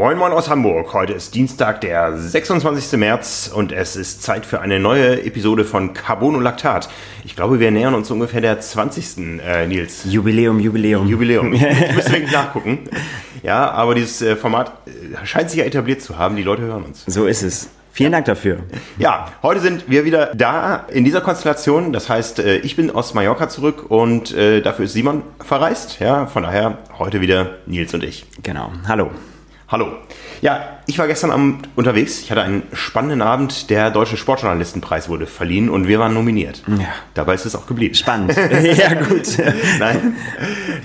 Moin Moin aus Hamburg. Heute ist Dienstag, der 26. März und es ist Zeit für eine neue Episode von Carbonolactat. Ich glaube, wir nähern uns ungefähr der 20. Äh, Nils. Jubiläum, Jubiläum. Jubiläum. Ich müsste wirklich nachgucken. Ja, aber dieses äh, Format äh, scheint sich ja etabliert zu haben. Die Leute hören uns. So ist es. Vielen Dank dafür. Ja, heute sind wir wieder da in dieser Konstellation. Das heißt, äh, ich bin aus Mallorca zurück und dafür ist Simon verreist. Ja, von daher heute wieder Nils und ich. Genau. Hallo. Hallo. Ja, ich war gestern Abend unterwegs. Ich hatte einen spannenden Abend. Der Deutsche Sportjournalistenpreis wurde verliehen und wir waren nominiert. Ja. Dabei ist es auch geblieben. Spannend. ja, gut. Nein.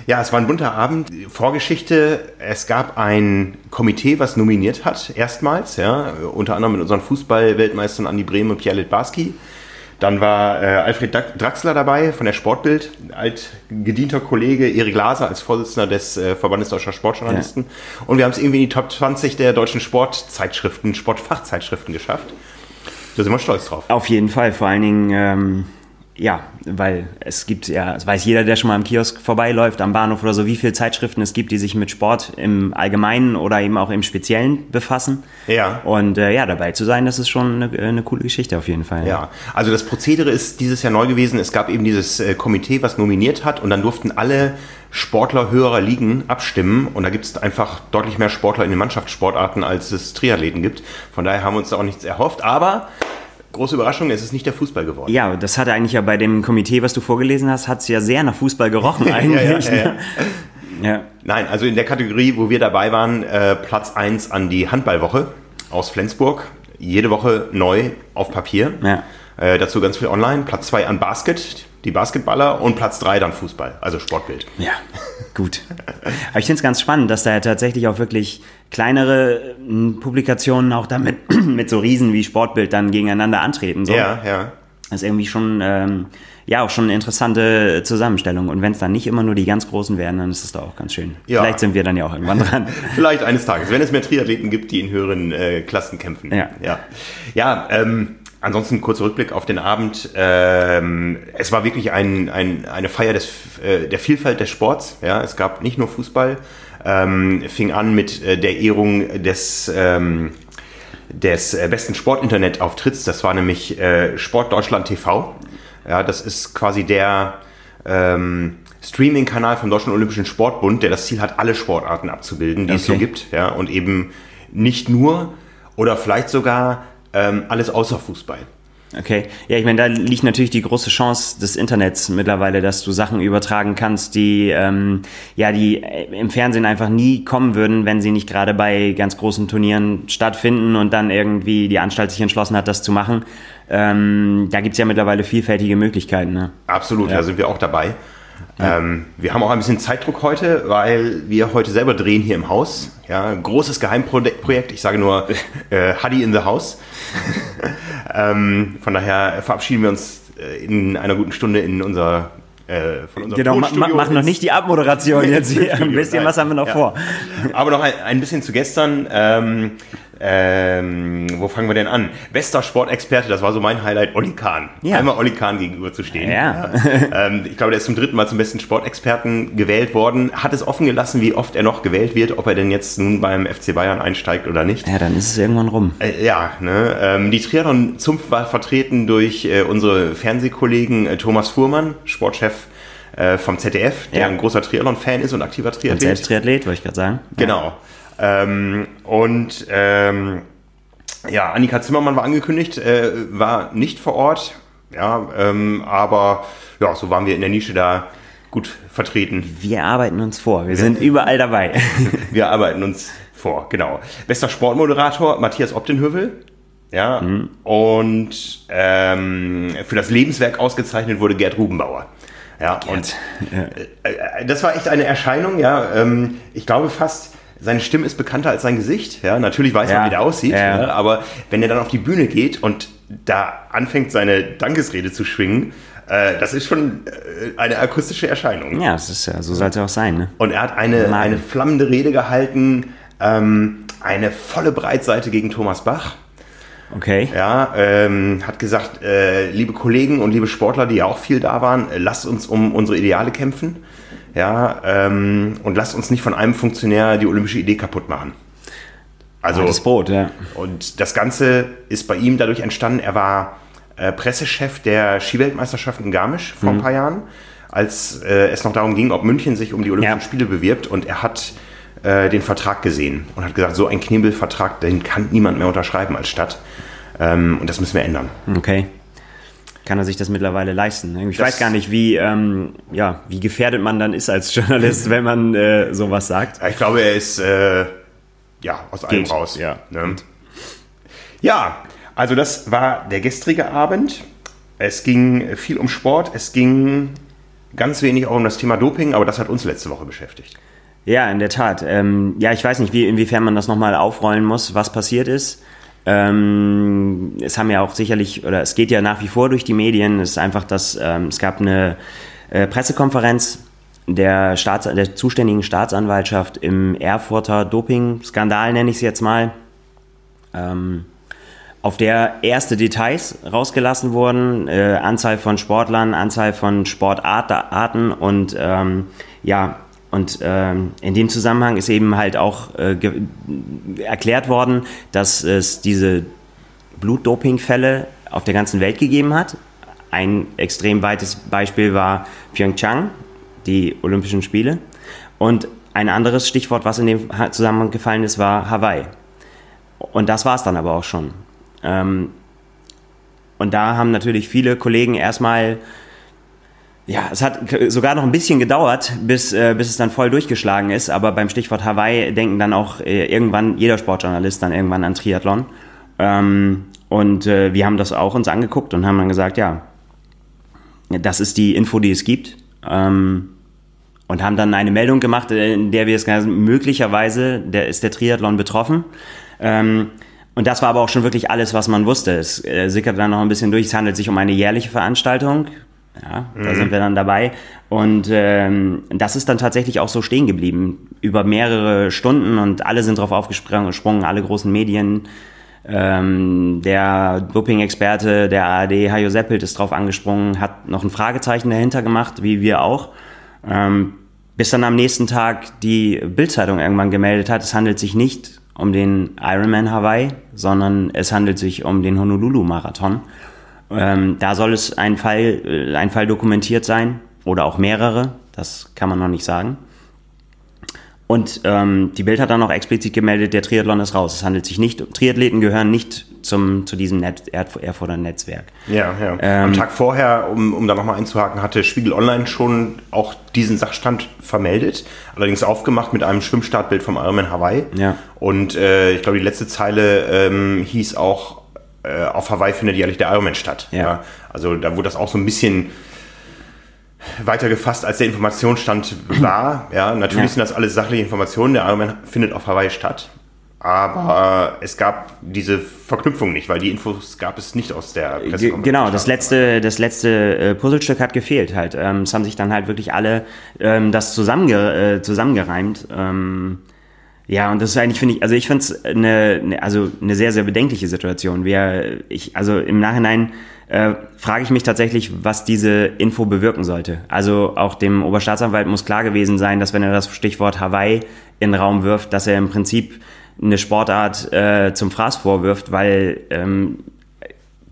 Ja, es war ein bunter Abend. Vorgeschichte, es gab ein Komitee, was nominiert hat, erstmals, ja, unter anderem mit unseren Fußball-Weltmeistern Andi Brehm und Pierre Litbarski. Dann war äh, Alfred Draxler dabei von der Sportbild, alt gedienter Kollege, Erik Laser als Vorsitzender des äh, Verbandes Deutscher Sportjournalisten. Ja. Und wir haben es irgendwie in die Top 20 der deutschen Sportzeitschriften, Sportfachzeitschriften geschafft. Da sind wir stolz drauf. Auf jeden Fall, vor allen Dingen. Ähm ja, weil es gibt ja, es weiß jeder, der schon mal am Kiosk vorbeiläuft, am Bahnhof oder so, wie viele Zeitschriften es gibt, die sich mit Sport im Allgemeinen oder eben auch im Speziellen befassen. Ja. Und äh, ja, dabei zu sein, das ist schon eine, eine, coole Geschichte auf jeden Fall. Ja, also das Prozedere ist dieses Jahr neu gewesen. Es gab eben dieses äh, Komitee, was nominiert hat und dann durften alle Sportler höherer Ligen abstimmen und da gibt es einfach deutlich mehr Sportler in den Mannschaftssportarten, als es Triathleten gibt. Von daher haben wir uns da auch nichts erhofft, aber große Überraschung, es ist nicht der Fußball geworden. Ja, das hatte eigentlich ja bei dem Komitee, was du vorgelesen hast, hat es ja sehr nach Fußball gerochen eigentlich. ja, ja, ne? ja, Nein, also in der Kategorie, wo wir dabei waren, äh, Platz 1 an die Handballwoche aus Flensburg. Jede Woche neu auf Papier. Äh, dazu ganz viel online. Platz 2 an Basket die Basketballer und Platz 3 dann Fußball, also Sportbild. Ja, gut. Aber ich finde es ganz spannend, dass da ja tatsächlich auch wirklich kleinere hm, Publikationen auch damit mit so Riesen wie Sportbild dann gegeneinander antreten. So. Ja, ja. Das ist irgendwie schon, ähm, ja, auch schon eine interessante Zusammenstellung. Und wenn es dann nicht immer nur die ganz Großen werden, dann ist es doch auch ganz schön. Ja. Vielleicht sind wir dann ja auch irgendwann dran. Vielleicht eines Tages, wenn es mehr Triathleten gibt, die in höheren äh, Klassen kämpfen. Ja. Ja, ja ähm, Ansonsten kurzer Rückblick auf den Abend. Ähm, es war wirklich ein, ein, eine Feier des, äh, der Vielfalt des Sports. Ja, es gab nicht nur Fußball. Ähm, fing an mit äh, der Ehrung des ähm, des äh, besten Sportinternet-Auftritts. Das war nämlich äh, Sport Deutschland TV. Ja, das ist quasi der ähm, Streaming-Kanal vom Deutschen Olympischen Sportbund, der das Ziel hat, alle Sportarten abzubilden, die okay. es so gibt. Ja, und eben nicht nur oder vielleicht sogar ähm, alles außer Fußball. Okay, ja, ich meine, da liegt natürlich die große Chance des Internets mittlerweile, dass du Sachen übertragen kannst, die ähm, ja, die äh, im Fernsehen einfach nie kommen würden, wenn sie nicht gerade bei ganz großen Turnieren stattfinden und dann irgendwie die Anstalt sich entschlossen hat, das zu machen. Ähm, da gibt's ja mittlerweile vielfältige Möglichkeiten. Ne? Absolut, ja. da sind wir auch dabei. Ja. Ähm, wir haben auch ein bisschen Zeitdruck heute, weil wir heute selber drehen hier im Haus. Ja, großes Geheimprojekt. Ich sage nur äh, Huddy in the House. ähm, von daher verabschieden wir uns äh, in einer guten Stunde in unser äh, von unserem genau, ma mach noch nicht die Abmoderation jetzt hier. Ein bisschen was haben wir noch ja. vor. Aber noch ein, ein bisschen zu gestern. Ähm, ähm, wo fangen wir denn an? Bester Sportexperte, das war so mein Highlight, Olli Kahn. Ja. Einmal Olli Kahn gegenüber zu stehen. Ja. ja. Ähm, ich glaube, der ist zum dritten Mal zum besten Sportexperten gewählt worden. Hat es offen gelassen, wie oft er noch gewählt wird, ob er denn jetzt nun beim FC Bayern einsteigt oder nicht. Ja, dann ist es irgendwann rum. Äh, ja, ne? Ähm, die Triathlon-Zunft war vertreten durch äh, unsere Fernsehkollegen äh, Thomas Fuhrmann, Sportchef äh, vom ZDF, der ja. ein großer Triathlon-Fan ist und aktiver Triathlet. Und selbst Triathlet, wollte ich gerade sagen. Genau. Ähm, und ähm, ja, Annika Zimmermann war angekündigt, äh, war nicht vor Ort. Ja, ähm, aber ja, so waren wir in der Nische da gut vertreten. Wir arbeiten uns vor, wir sind überall dabei. wir arbeiten uns vor, genau. Bester Sportmoderator Matthias Optenhövel. Ja, mhm. und ähm, für das Lebenswerk ausgezeichnet wurde Gerd Rubenbauer. Ja, Gerd. und äh, äh, das war echt eine Erscheinung, ja. Ähm, ich glaube fast, seine Stimme ist bekannter als sein Gesicht. Ja, natürlich weiß ja. man, wie der aussieht. Ja. Ja, aber wenn er dann auf die Bühne geht und da anfängt, seine Dankesrede zu schwingen, äh, das ist schon äh, eine akustische Erscheinung. Ja, das ist ja, so sollte es auch sein. Ne? Und er hat eine, eine flammende Rede gehalten, ähm, eine volle Breitseite gegen Thomas Bach. Okay. Ja, ähm, hat gesagt, äh, liebe Kollegen und liebe Sportler, die ja auch viel da waren, äh, lasst uns um unsere Ideale kämpfen. Ja, ähm, und lasst uns nicht von einem Funktionär die olympische Idee kaputt machen. Also, das Brot, ja. Und das Ganze ist bei ihm dadurch entstanden, er war äh, Pressechef der Skiweltmeisterschaften in Garmisch vor ein paar Jahren, als äh, es noch darum ging, ob München sich um die Olympischen Ja. Spiele bewirbt und er hat äh, den Vertrag gesehen und hat gesagt, so ein Knebelvertrag, den kann niemand mehr unterschreiben als Stadt. Ähm, und das müssen wir ändern. Okay. Kann er sich das mittlerweile leisten? Ich Das- weiß gar nicht, wie, ähm, ja, wie gefährdet man dann ist als Journalist, wenn man äh, sowas sagt. Ich glaube, er ist äh, ja aus allem Geht, raus. ja. Ne? ja, also das war der gestrige Abend. Es ging viel um Sport, es ging ganz wenig auch um das Thema Doping, aber das hat uns letzte Woche beschäftigt. Ja, in der Tat. Ähm, ja, ich weiß nicht, wie, inwiefern man das nochmal aufrollen muss, was passiert ist. Ähm, es haben ja auch sicherlich, oder es geht ja nach wie vor durch die Medien, es ist einfach, dass ähm, es gab eine äh, Pressekonferenz der, Staats der zuständigen Staatsanwaltschaft im Erfurter Doping-Skandal, nenne ich es jetzt mal, ähm, auf der erste Details rausgelassen wurden, äh, Anzahl von Sportlern, Anzahl von Sportarten und ähm, ja, und ähm, in dem Zusammenhang ist eben halt auch äh, erklärt worden, dass es diese Blutdopingfälle auf der ganzen Welt gegeben hat. Ein extrem weites Beispiel war Pyeongchang, die Olympischen Spiele. Und ein anderes Stichwort, was in dem Zusammenhang gefallen ist, war Hawaii. Und das war es dann aber auch schon. Ähm, und da haben natürlich viele Kollegen erstmal, ja, es hat sogar noch ein bisschen gedauert, bis, äh, bis es dann voll durchgeschlagen ist. Aber beim Stichwort Hawaii denken dann auch äh, irgendwann jeder Sportjournalist dann irgendwann an Triathlon. Ähm, und äh, wir haben das auch uns angeguckt und haben dann gesagt, ja, das ist die Info, die es gibt. Ähm, und haben dann eine Meldung gemacht, äh, in der wir es haben, möglicherweise der, ist der Triathlon betroffen. Ähm, und das war aber auch schon wirklich alles, was man wusste. Es äh, sickerte dann noch ein bisschen durch. Es handelt sich um eine jährliche Veranstaltung. Ja, da sind wir dann dabei. Und ähm, das ist dann tatsächlich auch so stehen geblieben. Über mehrere Stunden und alle sind drauf aufgesprungen, alle großen Medien. Ähm, der Doping-Experte der ARD, Hajo Seppelt, ist drauf angesprungen, hat noch ein Fragezeichen dahinter gemacht, wie wir auch. Ähm, bis dann am nächsten Tag die Bildzeitung irgendwann gemeldet hat, es handelt sich nicht um den Ironman Hawaii, sondern es handelt sich um den Honolulu-Marathon. Ähm, da soll es ein Fall, äh, ein Fall dokumentiert sein oder auch mehrere, das kann man noch nicht sagen. Und ähm, die Bild hat dann noch explizit gemeldet, der Triathlon ist raus. Es handelt sich nicht, Triathleten gehören nicht zum, zu diesem Net, Erf- Erfurter Netzwerk. Ja, ja. Ähm, Am Tag vorher, um, um da nochmal einzuhaken, hatte Spiegel Online schon auch diesen Sachstand vermeldet, allerdings aufgemacht mit einem Schwimmstartbild vom Ironman Hawaii. Ja. Und äh, ich glaube, die letzte Zeile ähm, hieß auch, äh, auf Hawaii findet jährlich der Ironman statt. Ja. Also da wurde das auch so ein bisschen weiter gefasst, als der Informationsstand war. Ja, natürlich Ja. sind das alles sachliche Informationen. Der Ironman findet auf Hawaii statt. Aber es gab diese Verknüpfung nicht, weil die Infos gab es nicht aus der Pressekonferenz. Genau, das letzte, das letzte äh, Puzzlestück hat gefehlt halt. Ähm, es haben sich dann halt wirklich alle ähm, das zusammenge äh, zusammengereimt. Ja, und das ist eigentlich, finde ich, also ich finde es eine, eine, also eine sehr, sehr bedenkliche Situation. Wir, ich, also im Nachhinein äh, frage ich mich tatsächlich, was diese Info bewirken sollte. Also auch dem Oberstaatsanwalt muss klar gewesen sein, dass wenn er das Stichwort Hawaii in den Raum wirft, dass er im Prinzip eine Sportart äh, zum Fraß vorwirft, weil ähm,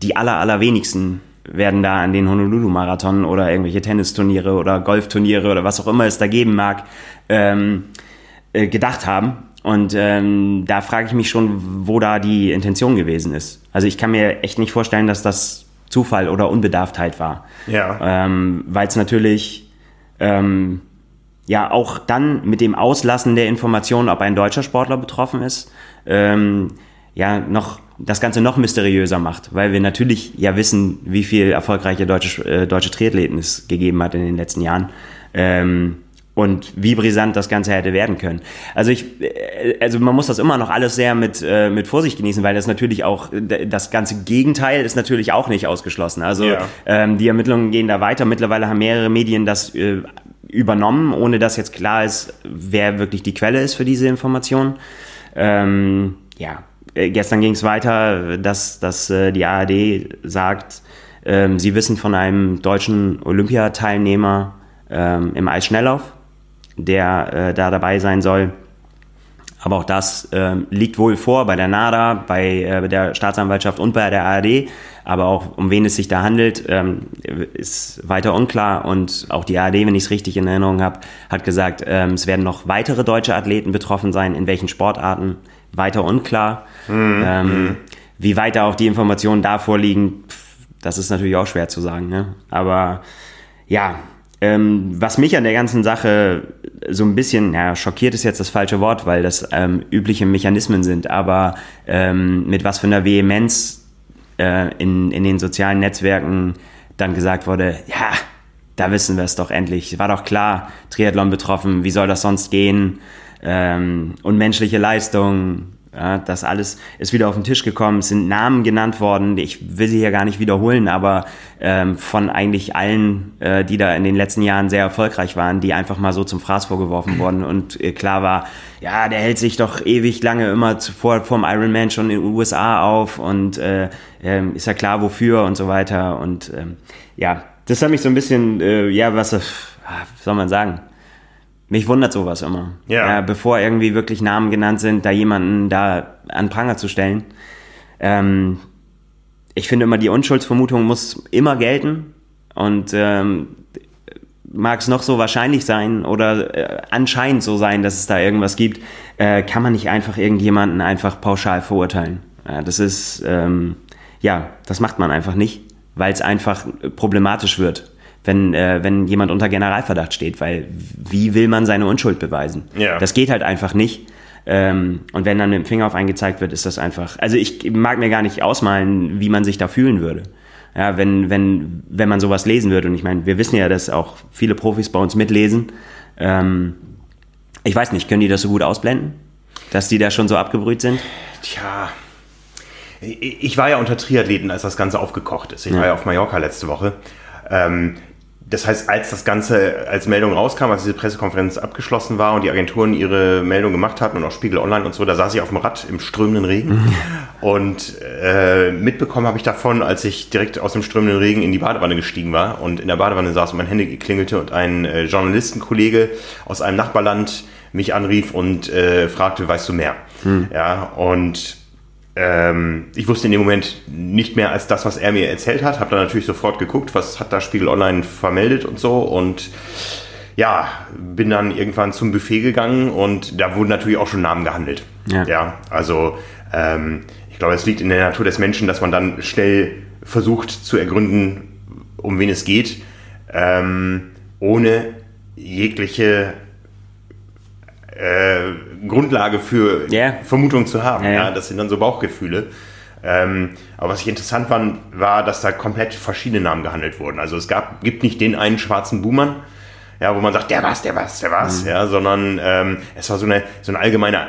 die aller, allerwenigsten werden da an den Honolulu-Marathon oder irgendwelche Tennisturniere oder Golfturniere oder was auch immer es da geben mag, ähm, äh, gedacht haben. Und ähm, da frage ich mich schon, wo da die Intention gewesen ist. Also ich kann mir echt nicht vorstellen, dass das Zufall oder Unbedarftheit war. Ja. Ähm, Weil es natürlich ähm, ja auch dann mit dem Auslassen der Informationen, ob ein deutscher Sportler betroffen ist, ähm, ja noch das Ganze noch mysteriöser macht, weil wir natürlich ja wissen, wie viel erfolgreiche deutsche, äh, deutsche Triathleten es gegeben hat in den letzten Jahren. Ähm, und wie brisant das Ganze hätte werden können. Also ich, äh, also man muss das immer noch alles sehr mit, äh, mit Vorsicht genießen, weil das natürlich auch, das ganze Gegenteil ist natürlich auch nicht ausgeschlossen. Also Ja. ähm, die Ermittlungen gehen da weiter. Mittlerweile haben mehrere Medien das äh, übernommen, ohne dass jetzt klar ist, wer wirklich die Quelle ist für diese Information. Ähm, ja, äh, gestern ging es weiter, dass, dass äh, die ARD sagt, ähm, sie wissen von einem deutschen Olympiateilnehmer ähm, im Eisschnelllauf, der äh, da dabei sein soll. Aber auch das äh, liegt wohl vor bei der NADA, bei äh, der Staatsanwaltschaft und bei der ARD. Aber auch um wen es sich da handelt, ähm, ist weiter unklar. Und auch die ARD, wenn ich es richtig in Erinnerung habe, hat gesagt, ähm, es werden noch weitere deutsche Athleten betroffen sein. In welchen Sportarten? Weiter unklar. Mhm. Ähm, wie weit da auch die Informationen da vorliegen, das ist natürlich auch schwer zu sagen. Ne? Aber ja, ähm, was mich an der ganzen Sache so ein bisschen, ja, schockiert ist jetzt das falsche Wort, weil das ähm, übliche Mechanismen sind, aber ähm, mit was für einer Vehemenz äh, in, in den sozialen Netzwerken dann gesagt wurde, ja, da wissen wir es doch endlich. War doch klar, Triathlon betroffen, wie soll das sonst gehen? Ähm, unmenschliche Leistung, ja, das alles ist wieder auf den Tisch gekommen, es sind Namen genannt worden, ich will sie hier gar nicht wiederholen, aber ähm, von eigentlich allen, äh, die da in den letzten Jahren sehr erfolgreich waren, die einfach mal so zum Fraß vorgeworfen wurden. Und äh, klar war, ja, der hält sich doch ewig lange immer zuvor vom Ironman schon in den USA auf und äh, äh, ist ja klar wofür und so weiter. Und ähm, ja, das hat mich so ein bisschen, äh, ja, was, was soll man sagen, mich wundert sowas immer. Ja. Äh, bevor irgendwie wirklich Namen genannt sind, da jemanden da an Pranger zu stellen. Ähm, ich finde immer, die Unschuldsvermutung muss immer gelten. Und ähm, mag es noch so wahrscheinlich sein oder äh, anscheinend so sein, dass es da irgendwas gibt, äh, kann man nicht einfach irgendjemanden einfach pauschal verurteilen. Ja, das ist, ähm, ja, das macht man einfach nicht, weil es einfach problematisch wird wenn, äh, wenn jemand unter Generalverdacht steht, weil wie will man seine Unschuld beweisen? Ja. Das geht halt einfach nicht. Ähm, und wenn dann mit dem Finger auf einen gezeigt wird, ist das einfach. Also ich mag mir gar nicht ausmalen, wie man sich da fühlen würde. Ja, wenn, wenn, wenn man sowas lesen würde. Und ich meine, wir wissen ja, dass auch viele Profis bei uns mitlesen. Ähm, ich weiß nicht, können die das so gut ausblenden? Dass die da schon so abgebrüht sind? Tja. Ich war ja unter Triathleten, als das Ganze aufgekocht ist. Ich ja. war ja auf Mallorca letzte Woche. Ähm, das heißt, als das Ganze als Meldung rauskam, als diese Pressekonferenz abgeschlossen war und die Agenturen ihre Meldung gemacht hatten und auch Spiegel Online und so, da saß ich auf dem Rad im strömenden Regen. und äh, mitbekommen habe ich davon, als ich direkt aus dem strömenden Regen in die Badewanne gestiegen war und in der Badewanne saß und mein Handy klingelte und ein äh, Journalistenkollege aus einem Nachbarland mich anrief und äh, fragte, weißt du mehr? Hm. Ja, und ähm, ich wusste in dem Moment nicht mehr als das, was er mir erzählt hat. Habe dann natürlich sofort geguckt, was hat da Spiegel Online vermeldet und so. Und ja, bin dann irgendwann zum Buffet gegangen und da wurden natürlich auch schon Namen gehandelt. Ja, ja also ähm, ich glaube, es liegt in der Natur des Menschen, dass man dann schnell versucht zu ergründen, um wen es geht, ähm, ohne jegliche äh, Grundlage für yeah. Vermutungen zu haben. Ja, ja. Das sind dann so Bauchgefühle. Ähm, aber was ich interessant fand, war, dass da komplett verschiedene Namen gehandelt wurden. Also es gab, gibt nicht den einen schwarzen Buhmann, ja, wo man sagt, der was, der was, der was, mhm. ja, sondern ähm, es war so eine, so eine allgemeine,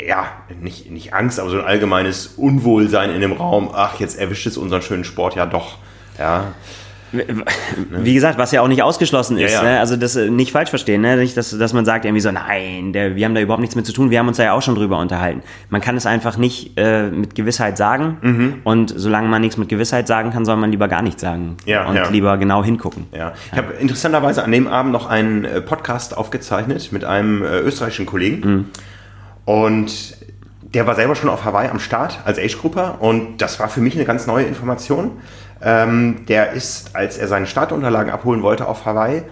ja, nicht, nicht Angst, aber so ein allgemeines Unwohlsein in dem Raum. Ach, jetzt erwischt es unseren schönen Sport ja doch. Ja. Wie gesagt, was ja auch nicht ausgeschlossen ist. Ja, ja. Ne? Also das äh, nicht falsch verstehen, ne? nicht, dass, dass man sagt irgendwie so, nein, der, wir haben da überhaupt nichts mit zu tun. Wir haben uns da ja auch schon drüber unterhalten. Man kann es einfach nicht äh, mit Gewissheit sagen. Mhm. Und solange man nichts mit Gewissheit sagen kann, soll man lieber gar nichts sagen ja, und lieber genau hingucken. Ja. Ich habe interessanterweise an dem Abend noch einen äh, Podcast aufgezeichnet mit einem äh, österreichischen Kollegen. Mhm. Und der war selber schon auf Hawaii am Start als Age-Grupper und das war für mich eine ganz neue Information. Ähm, der ist, als er seine Startunterlagen abholen wollte auf Hawaii,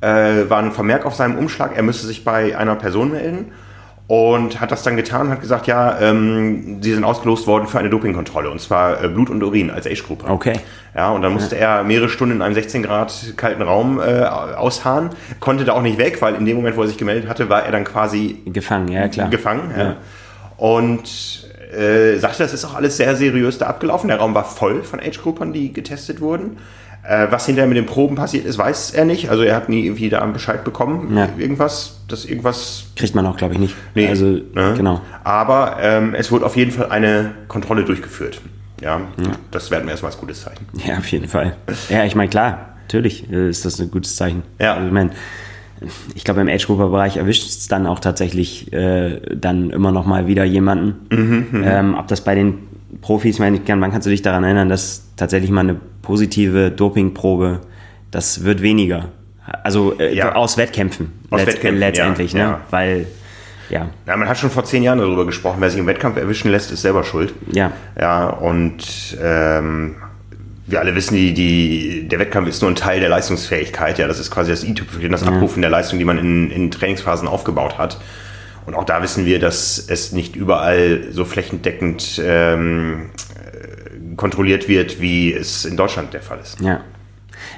äh, war ein Vermerk auf seinem Umschlag, er müsste sich bei einer Person melden und hat das dann getan und hat gesagt, ja, ähm, sie sind ausgelost worden für eine Dopingkontrolle und zwar äh, Blut und Urin als Age-Gruppe. Okay. Ja, und dann musste ja. er mehrere Stunden in einem 16 Grad kalten Raum äh, ausharren, konnte da auch nicht weg, weil in dem Moment, wo er sich gemeldet hatte, war er dann quasi gefangen, ja klar. Gefangen, ja. ja. Und äh, sagte, das ist auch alles sehr seriös da abgelaufen. Der Raum war voll von Age-Groupern, die getestet wurden. Äh, was hinterher mit den Proben passiert ist, weiß er nicht. Also er hat nie irgendwie da Bescheid bekommen. Ja. Irgendwas, dass irgendwas. Kriegt man auch, glaube ich, nicht. Nee, also, ne? genau. Aber ähm, es wurde auf jeden Fall eine Kontrolle durchgeführt. Ja, ja. das werden wir erstmal als gutes Zeichen. Ja, auf jeden Fall. Ja, ich meine, klar, natürlich ist das ein gutes Zeichen. Ja. Also, ich meine, ich glaube, im Age-Grouper-Bereich erwischt es dann auch tatsächlich äh, dann immer noch mal wieder jemanden. Mhm, mhm, ähm, ob das bei den Profis, meine ich, wann kannst du dich daran erinnern, dass tatsächlich mal eine positive Dopingprobe, das wird weniger. Also äh, ja. aus Wettkämpfen, aus letzt Wettkämpfen letztendlich, ja, ne? Ja. Weil ja. Ja, man hat schon vor zehn Jahren darüber gesprochen, wer sich im Wettkampf erwischen lässt, ist selber schuld. Ja. Ja, und ähm, wir alle wissen, die, die, der Wettkampf ist nur ein Teil der Leistungsfähigkeit. Ja, das ist quasi das i-Tüpfelchen, das Abrufen der Leistung, die man in, in Trainingsphasen aufgebaut hat. Und auch da wissen wir, dass es nicht überall so flächendeckend ähm, äh, kontrolliert wird, wie es in Deutschland der Fall ist. Ja.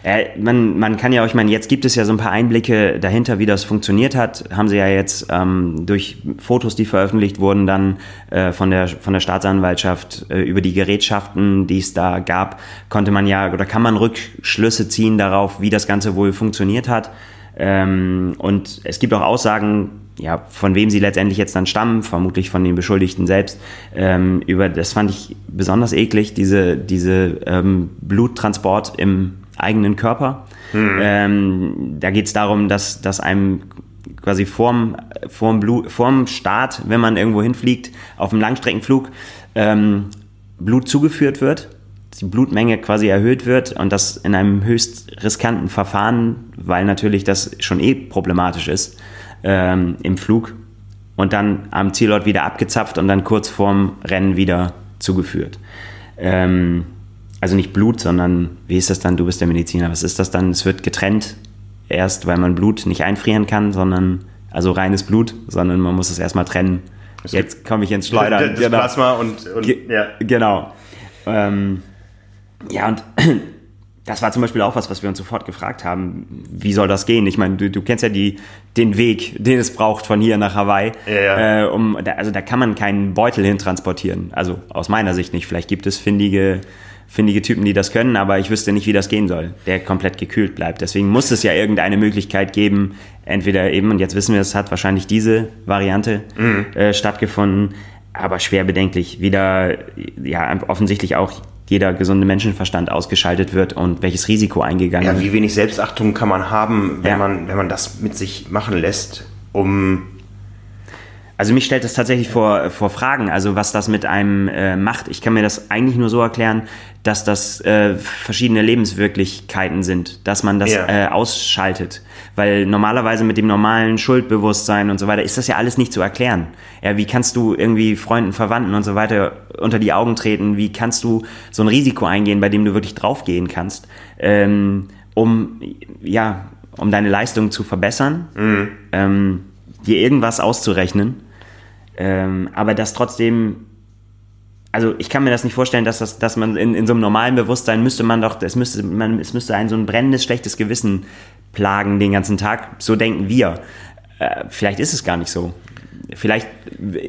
Äh, man, man kann ja auch, ich meine, jetzt gibt es ja so ein paar Einblicke dahinter, wie das funktioniert hat. Haben sie ja jetzt ähm, durch Fotos, die veröffentlicht wurden, dann äh, von, der, von der Staatsanwaltschaft äh, über die Gerätschaften, die es da gab, konnte man ja oder kann man Rückschlüsse ziehen darauf, wie das Ganze wohl funktioniert hat. Ähm, und es gibt auch Aussagen, ja, von wem sie letztendlich jetzt dann stammen, vermutlich von den Beschuldigten selbst. Ähm, über das fand ich besonders eklig, diese, diese ähm, Bluttransport im eigenen Körper. Mhm. Ähm, da geht es darum, dass, dass einem quasi vorm, vorm, Blut, vorm Start, wenn man irgendwo hinfliegt, auf einem Langstreckenflug, ähm, Blut zugeführt wird, die Blutmenge quasi erhöht wird und das in einem höchst riskanten Verfahren, weil natürlich das schon eh problematisch ist ähm, im Flug und dann am Zielort wieder abgezapft und dann kurz vorm Rennen wieder zugeführt. Ähm, also nicht Blut, sondern wie ist das dann? Du bist der Mediziner. Was ist das dann? Es wird getrennt erst, weil man Blut nicht einfrieren kann, sondern also reines Blut, sondern man muss es erstmal trennen. Jetzt komme ich ins Schleudern. Das genau. Plasma und, und ja. Genau. Ähm, ja, und das war zum Beispiel auch was, was wir uns sofort gefragt haben. Wie soll das gehen? Ich meine, du, du kennst ja die, den Weg, den es braucht von hier nach Hawaii. Ja, ja. Äh, um, da, also da kann man keinen Beutel hin transportieren. Also aus meiner Sicht nicht. Vielleicht gibt es findige findige Typen, die das können, aber ich wüsste nicht, wie das gehen soll, der komplett gekühlt bleibt. Deswegen muss es ja irgendeine Möglichkeit geben, entweder eben, und jetzt wissen wir, es hat wahrscheinlich diese Variante mhm. äh, stattgefunden, aber schwer bedenklich, wieder ja offensichtlich auch jeder gesunde Menschenverstand ausgeschaltet wird und welches Risiko eingegangen wird. Ja, wie wenig Selbstachtung kann man haben, wenn, ja. man, wenn man das mit sich machen lässt, um also mich stellt das tatsächlich vor, vor Fragen, also was das mit einem äh, macht. Ich kann mir das eigentlich nur so erklären, dass das äh, verschiedene Lebenswirklichkeiten sind, dass man das ja. äh, ausschaltet. Weil normalerweise mit dem normalen Schuldbewusstsein und so weiter ist das ja alles nicht zu erklären. Ja, wie kannst du irgendwie Freunden, Verwandten und so weiter unter die Augen treten? Wie kannst du so ein Risiko eingehen, bei dem du wirklich draufgehen kannst, ähm, um ja, um deine Leistung zu verbessern, mhm. ähm, dir irgendwas auszurechnen? Ähm, aber das trotzdem, also ich kann mir das nicht vorstellen, dass, das, dass man in, in so einem normalen Bewusstsein müsste man doch, es müsste, man, es müsste ein so ein brennendes, schlechtes Gewissen plagen den ganzen Tag. So denken wir. Äh, vielleicht ist es gar nicht so. Vielleicht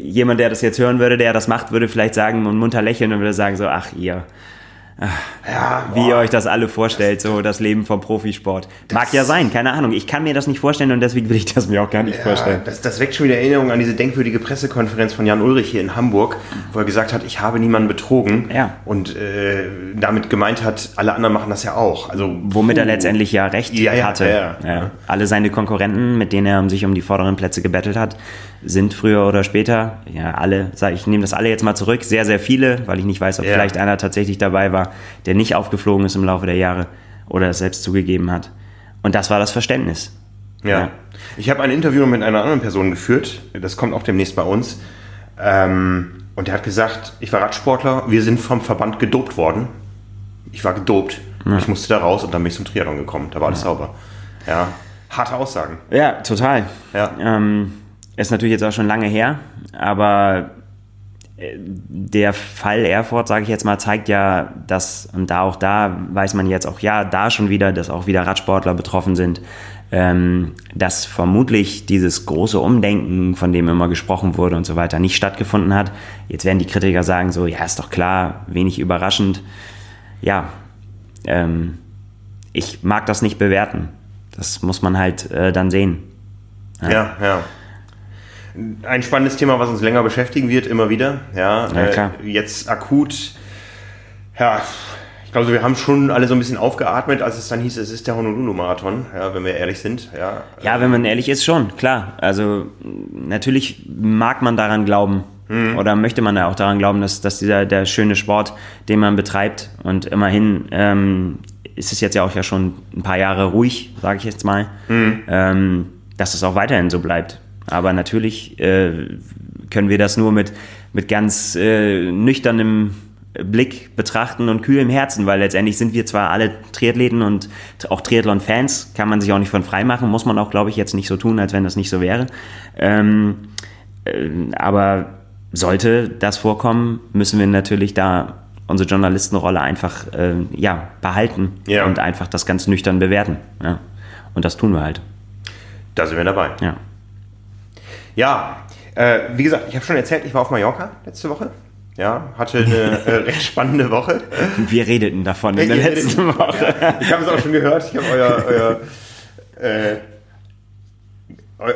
jemand, der das jetzt hören würde, der das macht, würde vielleicht sagen und munter lächeln und würde sagen so, ach ihr, ja, wie ihr euch das alle vorstellt, so das Leben vom Profisport. Mag ja sein, keine Ahnung. Ich kann mir das nicht vorstellen und deswegen will ich das mir auch gar nicht ja, vorstellen. Das, das weckt schon wieder Erinnerung an diese denkwürdige Pressekonferenz von Jan Ulrich hier in Hamburg, wo er gesagt hat, ich habe niemanden betrogen. Ja. Und äh, damit gemeint hat, alle anderen machen das ja auch. Also, Womit puh. er letztendlich ja recht hatte. Alle seine Konkurrenten, mit denen er sich um die vorderen Plätze gebettelt hat, sind früher oder später, ja, alle, ich nehme das alle jetzt mal zurück, sehr, sehr viele, weil ich nicht weiß, ob ja. vielleicht einer tatsächlich dabei war, der nicht aufgeflogen ist im Laufe der Jahre oder es selbst zugegeben hat. Und das war das Verständnis. Ja. ja. Ich habe ein Interview mit einer anderen Person geführt, das kommt auch demnächst bei uns. Ähm, und der hat gesagt, ich war Radsportler, wir sind vom Verband gedopt worden. Ich war gedopt. Ja. Ich musste da raus und dann bin ich zum Triathlon gekommen. Da war alles sauber. Ja. Harte Aussagen. Ja, total. Ja. Ähm, ist natürlich jetzt auch schon lange her, aber äh, der Fall Erfurt, sage ich jetzt mal, zeigt ja, dass, und da auch da weiß man jetzt auch, ja, da schon wieder, dass auch wieder Radsportler betroffen sind, ähm, dass vermutlich dieses große Umdenken, von dem immer gesprochen wurde und so weiter, nicht stattgefunden hat. Jetzt werden die Kritiker sagen so, ja, ist doch klar, wenig überraschend. Ja, ähm, ich mag das nicht bewerten. Das muss man halt äh, dann sehen. ja. ja. ja ein spannendes Thema, was uns länger beschäftigen wird, immer wieder. Ja, ja. Äh, jetzt akut, ja, ich glaube, wir haben schon alle so ein bisschen aufgeatmet, als es dann hieß, es ist der Honolulu-Marathon, ja, wenn wir ehrlich sind. Ja. ja, wenn man ehrlich ist, schon, klar. Also natürlich mag man daran glauben. Mhm. Oder möchte man ja auch daran glauben, dass, dass dieser der schöne Sport, den man betreibt, und immerhin ähm, ist es jetzt ja auch ja schon ein paar Jahre ruhig, sage ich jetzt mal, mhm. ähm, dass es auch weiterhin so bleibt. Aber natürlich äh, können wir das nur mit, mit ganz äh, nüchternem Blick betrachten und kühlem Herzen, weil letztendlich sind wir zwar alle Triathleten und auch Triathlon-Fans, kann man sich auch nicht von frei machen, muss man auch, glaube ich, jetzt nicht so tun, als wenn das nicht so wäre. Ähm, äh, aber sollte das vorkommen, müssen wir natürlich da unsere Journalistenrolle einfach äh, ja, behalten ja. und einfach das ganz nüchtern bewerten. Ja. Und das tun wir halt. Da sind wir dabei. Ja. Ja, äh, wie gesagt, ich habe schon erzählt, ich war auf Mallorca letzte Woche. Ja, hatte eine äh, recht spannende Woche. Wir redeten davon in der letzten Woche. Ja, ich habe es auch schon gehört. Ich habe euer, euer, äh,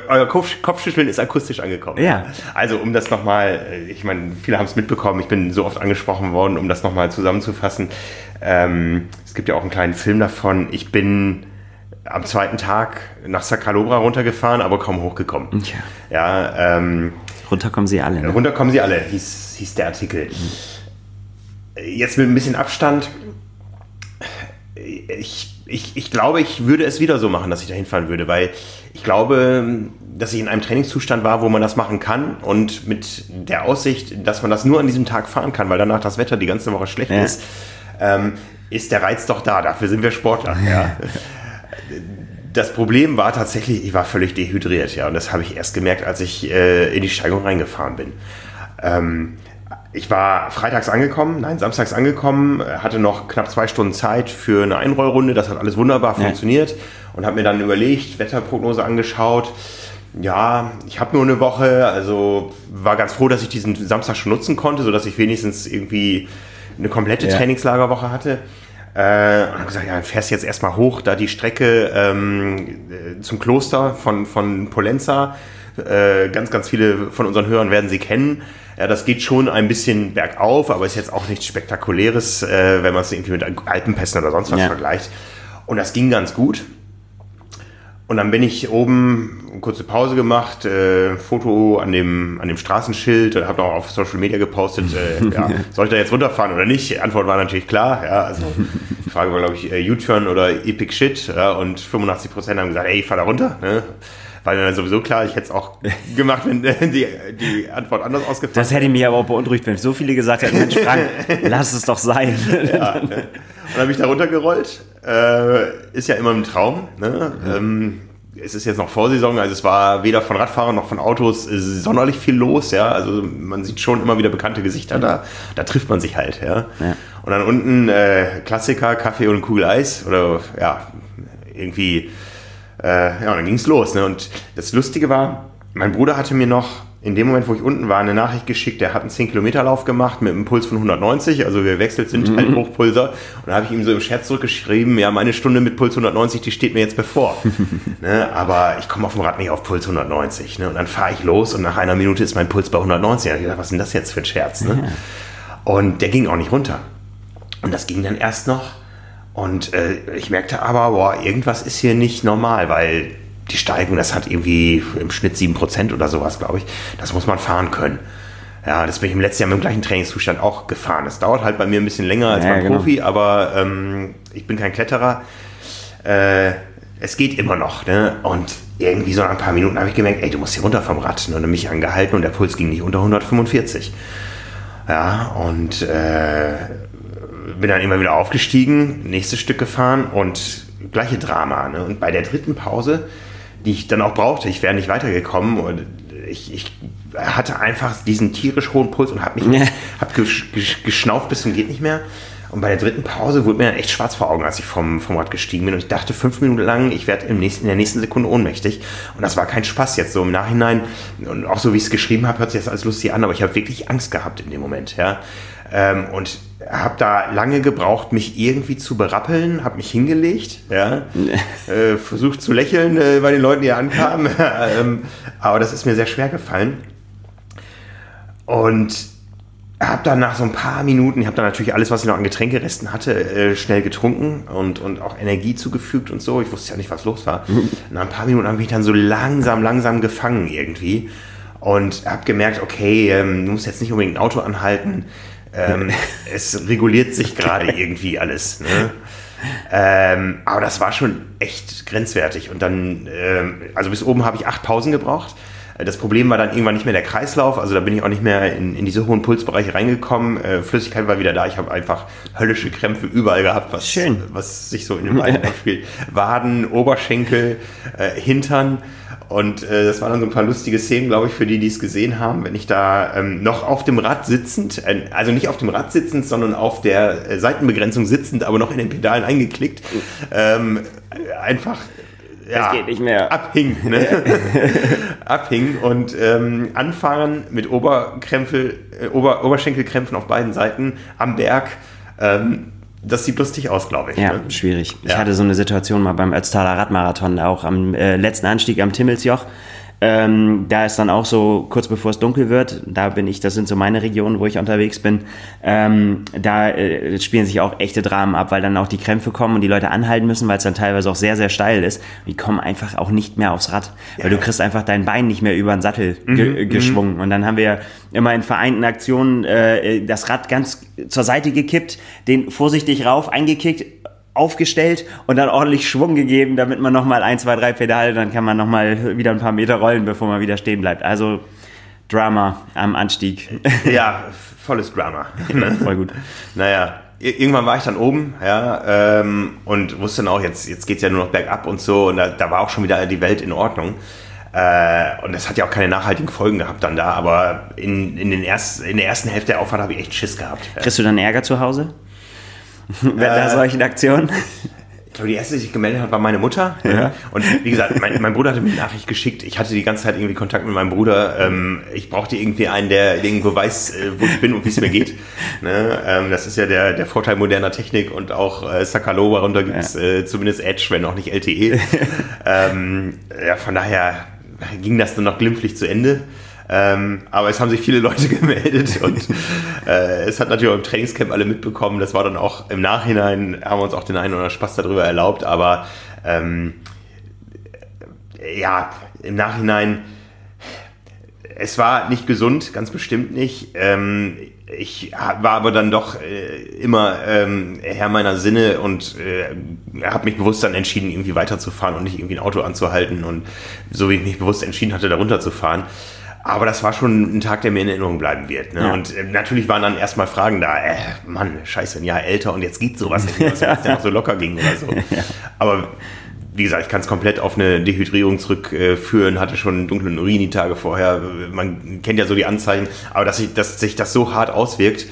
euer Kopf, Kopfschütteln ist akustisch angekommen. Ja. Also um das nochmal, äh, ich meine, viele haben es mitbekommen, ich bin so oft angesprochen worden, um das nochmal zusammenzufassen. Ähm, es gibt ja auch einen kleinen Film davon. Ich bin am zweiten Tag nach Sacalobra runtergefahren, aber kaum hochgekommen. Ja. Ja, ähm, runterkommen sie alle. Ne? Runterkommen sie alle, hieß, hieß der Artikel. Jetzt mit ein bisschen Abstand. Ich, ich, ich glaube, ich würde es wieder so machen, dass ich da hinfahren würde, weil ich glaube, dass ich in einem Trainingszustand war, wo man das machen kann und mit der Aussicht, dass man das nur an diesem Tag fahren kann, weil danach das Wetter die ganze Woche schlecht ja. ist, ähm, ist der Reiz doch da. Dafür sind wir Sportler. Ja. Das Problem war tatsächlich, ich war völlig dehydriert, ja, und das habe ich erst gemerkt, als ich äh, in die Steigung reingefahren bin. Ähm, ich war freitags angekommen, nein, samstags angekommen, hatte noch knapp zwei Stunden Zeit für eine Einrollrunde, das hat alles wunderbar ja. funktioniert und habe mir dann überlegt, Wetterprognose angeschaut. Ja, ich habe nur eine Woche, also war ganz froh, dass ich diesen Samstag schon nutzen konnte, sodass ich wenigstens irgendwie eine komplette ja. Trainingslagerwoche hatte. Äh, und haben gesagt, ja, fährst jetzt erstmal hoch, da die Strecke ähm, äh, zum Kloster von, von Polenza. Äh, ganz, ganz viele von unseren Hörern werden sie kennen. Ja, das geht schon ein bisschen bergauf, aber ist jetzt auch nichts Spektakuläres, äh, wenn man es irgendwie mit Alpenpässen oder sonst was ja. vergleicht. Und das ging ganz gut. Und dann bin ich oben, eine kurze Pause gemacht, äh, Foto an dem, an dem Straßenschild, habe auch auf Social Media gepostet, äh, ja, soll ich da jetzt runterfahren oder nicht? Die Antwort war natürlich klar, ja, also die Frage war, glaube ich, äh, U-Turn oder Epic Shit, ja, und 85% haben gesagt, ey, fahr da runter, ne? War dann sowieso klar, ich hätte es auch gemacht, wenn die, die Antwort anders ausgefallen wäre. Das hätte mich aber auch beunruhigt, wenn so viele gesagt hätten, Mensch, Frank, lass es doch sein. ja, ne? Und dann bin ich da runtergerollt. Äh, ist ja immer ein Traum. Ne? Mhm. Ähm, es ist jetzt noch Vorsaison, also es war weder von Radfahrern noch von Autos sonderlich viel los, ja. Also man sieht schon immer wieder bekannte Gesichter da. Da trifft man sich halt, ja. ja. Und dann unten äh, Klassiker, Kaffee und Kugel Eis oder ja, irgendwie, äh, ja, und dann ging's los. Ne? Und das Lustige war, mein Bruder hatte mir noch in dem Moment, wo ich unten war, eine Nachricht geschickt, der hat einen 10-Kilometer-Lauf gemacht mit einem Puls von 190, also wir wechselt sind mhm. halt Hochpulser. Und da habe ich ihm so im Scherz zurückgeschrieben, ja, meine Stunde mit Puls 190, die steht mir jetzt bevor. ne, aber ich komme auf dem Rad nicht auf Puls 190. Ne? Und dann fahre ich los und nach einer Minute ist mein Puls bei 190. Da habe ich gedacht, was ist denn das jetzt für ein Scherz? Ne? Ja. Und der ging auch nicht runter. Und das ging dann erst noch. Und äh, ich merkte aber, boah, irgendwas ist hier nicht normal, weil die Steigung, das hat irgendwie im Schnitt 7% oder sowas, glaube ich. Das muss man fahren können. Ja, das bin ich im letzten Jahr mit dem gleichen Trainingszustand auch gefahren. Das dauert halt bei mir ein bisschen länger als ja, beim genau. Profi, aber ähm, ich bin kein Kletterer. Äh, es geht immer noch. Ne? Und irgendwie so nach ein paar Minuten habe ich gemerkt, ey, du musst hier runter vom Rad. Und dann mich angehalten und der Puls ging nicht unter 145. Ja, und äh, bin dann immer wieder aufgestiegen, nächstes Stück gefahren und gleiche Drama. Ne? Und bei der dritten Pause die ich dann auch brauchte. Ich wäre nicht weitergekommen und ich, ich hatte einfach diesen tierisch hohen Puls und habe mich ja. hab geschnauft bis zum geht nicht mehr. Und bei der dritten Pause wurde mir dann echt schwarz vor Augen, als ich vom, vom Rad gestiegen bin. Und ich dachte fünf Minuten lang, ich werde in der nächsten Sekunde ohnmächtig. Und das war kein Spaß jetzt so im Nachhinein. Und auch so wie ich es geschrieben habe, hört sich das alles lustig an, aber ich habe wirklich Angst gehabt in dem Moment. Ja. Ähm, und habe da lange gebraucht, mich irgendwie zu berappeln, habe mich hingelegt, ja, äh, versucht zu lächeln äh, bei den Leuten, die ankamen, ähm, aber das ist mir sehr schwer gefallen. Und habe dann nach so ein paar Minuten, ich habe dann natürlich alles, was ich noch an Getränkeresten hatte, äh, schnell getrunken und, und auch Energie zugefügt und so. Ich wusste ja nicht, was los war. Mhm. Nach ein paar Minuten habe ich dann so langsam, langsam gefangen irgendwie und habe gemerkt, okay, ähm, du musst jetzt nicht unbedingt ein Auto anhalten ähm, es reguliert sich gerade irgendwie alles. Ne? Ähm, aber das war schon echt grenzwertig. Und dann, ähm, also bis oben habe ich acht Pausen gebraucht. Äh, das Problem war dann irgendwann nicht mehr der Kreislauf, also da bin ich auch nicht mehr in, in diese hohen Pulsbereiche reingekommen. Äh, Flüssigkeit war wieder da, ich habe einfach höllische Krämpfe überall gehabt, was, Schön. was sich so in den Beinen abspielt. Waden, Oberschenkel, äh, Hintern. Und äh, das waren dann so ein paar lustige Szenen, glaube ich, für die, die es gesehen haben, wenn ich da ähm, noch auf dem Rad sitzend, äh, also nicht auf dem Rad sitzend, sondern auf der äh, Seitenbegrenzung sitzend, aber noch in den Pedalen eingeklickt, ähm, einfach ja, das geht nicht mehr. abhing, ne? abhing und ähm, anfahren mit Oberkrämpfe, äh, Ober, Oberschenkelkrämpfen auf beiden Seiten am Berg. Ähm, das sieht lustig aus, glaube ich. Ja, ne? schwierig. Ich Ja. hatte so eine Situation mal beim Ötztaler Radmarathon, auch am äh, letzten Anstieg am Timmelsjoch. Ähm, da ist dann auch so kurz bevor es dunkel wird, da bin ich, das sind so meine Regionen, wo ich unterwegs bin, ähm, da äh, spielen sich auch echte Dramen ab, weil dann auch die Krämpfe kommen und die Leute anhalten müssen, weil es dann teilweise auch sehr, sehr steil ist. Die kommen einfach auch nicht mehr aufs Rad, weil du kriegst einfach dein Bein nicht mehr über den Sattel ge geschwungen. Und dann haben wir immer in vereinten Aktionen äh, das Rad ganz zur Seite gekippt, den vorsichtig rauf eingekickt, aufgestellt und dann ordentlich Schwung gegeben, damit man nochmal ein, zwei, drei Pedale, dann kann man nochmal wieder ein paar Meter rollen, bevor man wieder stehen bleibt. Also Drama am Anstieg. Ja, volles Drama. ne? Voll gut. Naja, ir- irgendwann war ich dann oben, ja, ähm, und wusste dann auch, jetzt, jetzt geht's ja nur noch bergab und so, und da, da war auch schon wieder die Welt in Ordnung. Äh, und das hat ja auch keine nachhaltigen Folgen gehabt dann da, aber in, in, den erst, in der ersten Hälfte der Auffahrt habe ich echt Schiss gehabt. Kriegst du dann Ärger zu Hause? Wenn Äh. da solchen Aktionen? Ich glaube, die erste, die sich gemeldet hat, war meine Mutter. ne? Und wie gesagt, mein, mein Bruder hatte mir eine Nachricht geschickt. Ich hatte die ganze Zeit irgendwie Kontakt mit meinem Bruder. Ähm, ich brauchte irgendwie einen, der irgendwo weiß, äh, wo ich bin und wie es mir geht. Ne? Ähm, das ist ja der, der Vorteil moderner Technik und auch äh, Sakaloba, darunter gibt's äh, zumindest Edge, wenn auch nicht LTE. ähm, ja, von daher ging das dann noch glimpflich zu Ende. Ähm, aber es haben sich viele Leute gemeldet und äh, es hat natürlich auch im Trainingscamp alle mitbekommen. Das war dann auch im Nachhinein, haben wir uns auch den einen oder anderen Spaß darüber erlaubt, aber ähm, ja, im Nachhinein, es war nicht gesund, ganz bestimmt nicht. Ähm, ich war aber dann doch äh, immer ähm, Herr meiner Sinne und äh, habe mich bewusst dann entschieden, irgendwie weiterzufahren und nicht irgendwie ein Auto anzuhalten und so wie ich mich bewusst entschieden hatte, da runterzufahren. Aber das war schon ein Tag, der mir in Erinnerung bleiben wird. Ne? Ja. Und äh, natürlich waren dann erstmal Fragen da, äh, Mann, scheiße, ein Jahr älter und jetzt geht sowas nicht was wenn es ja noch so locker ging oder so. Aber wie gesagt, ich kann es komplett auf eine Dehydrierung zurückführen, hatte schon dunklen Urin die Tage vorher. Man kennt ja so die Anzeichen, aber dass, ich, dass sich das so hart auswirkt,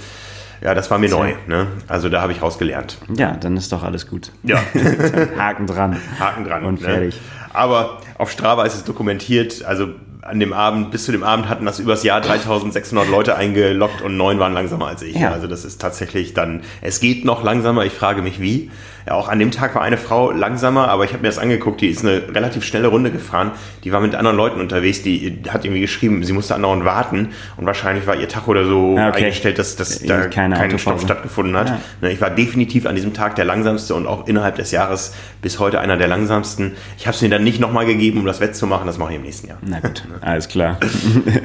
ja, das war mir neu. Ne? Also da habe ich rausgelernt. Ja, dann ist doch alles gut. Ja, Haken dran. Haken dran. Und ne? fertig. Aber auf Strava ist es dokumentiert, also an dem Abend, bis zu dem Abend hatten das übers Jahr 3600 Leute eingeloggt und neun waren langsamer als ich. Ja. Also das ist tatsächlich dann, es geht noch langsamer, ich frage mich wie. Ja, auch an dem Tag war eine Frau langsamer, aber ich habe mir das angeguckt, die ist eine relativ schnelle Runde gefahren. Die war mit anderen Leuten unterwegs, die hat irgendwie geschrieben, sie musste andauernd warten und wahrscheinlich war ihr Tacho oder so okay. eingestellt, dass, dass da Keine kein Stopp stattgefunden hat. Ja. Ne, Ich war definitiv an diesem Tag der langsamste und auch innerhalb des Jahres bis heute einer der langsamsten. Ich habe es mir dann nicht nochmal gegeben, um das wettzumachen, das mache ich im nächsten Jahr. Na gut, alles klar.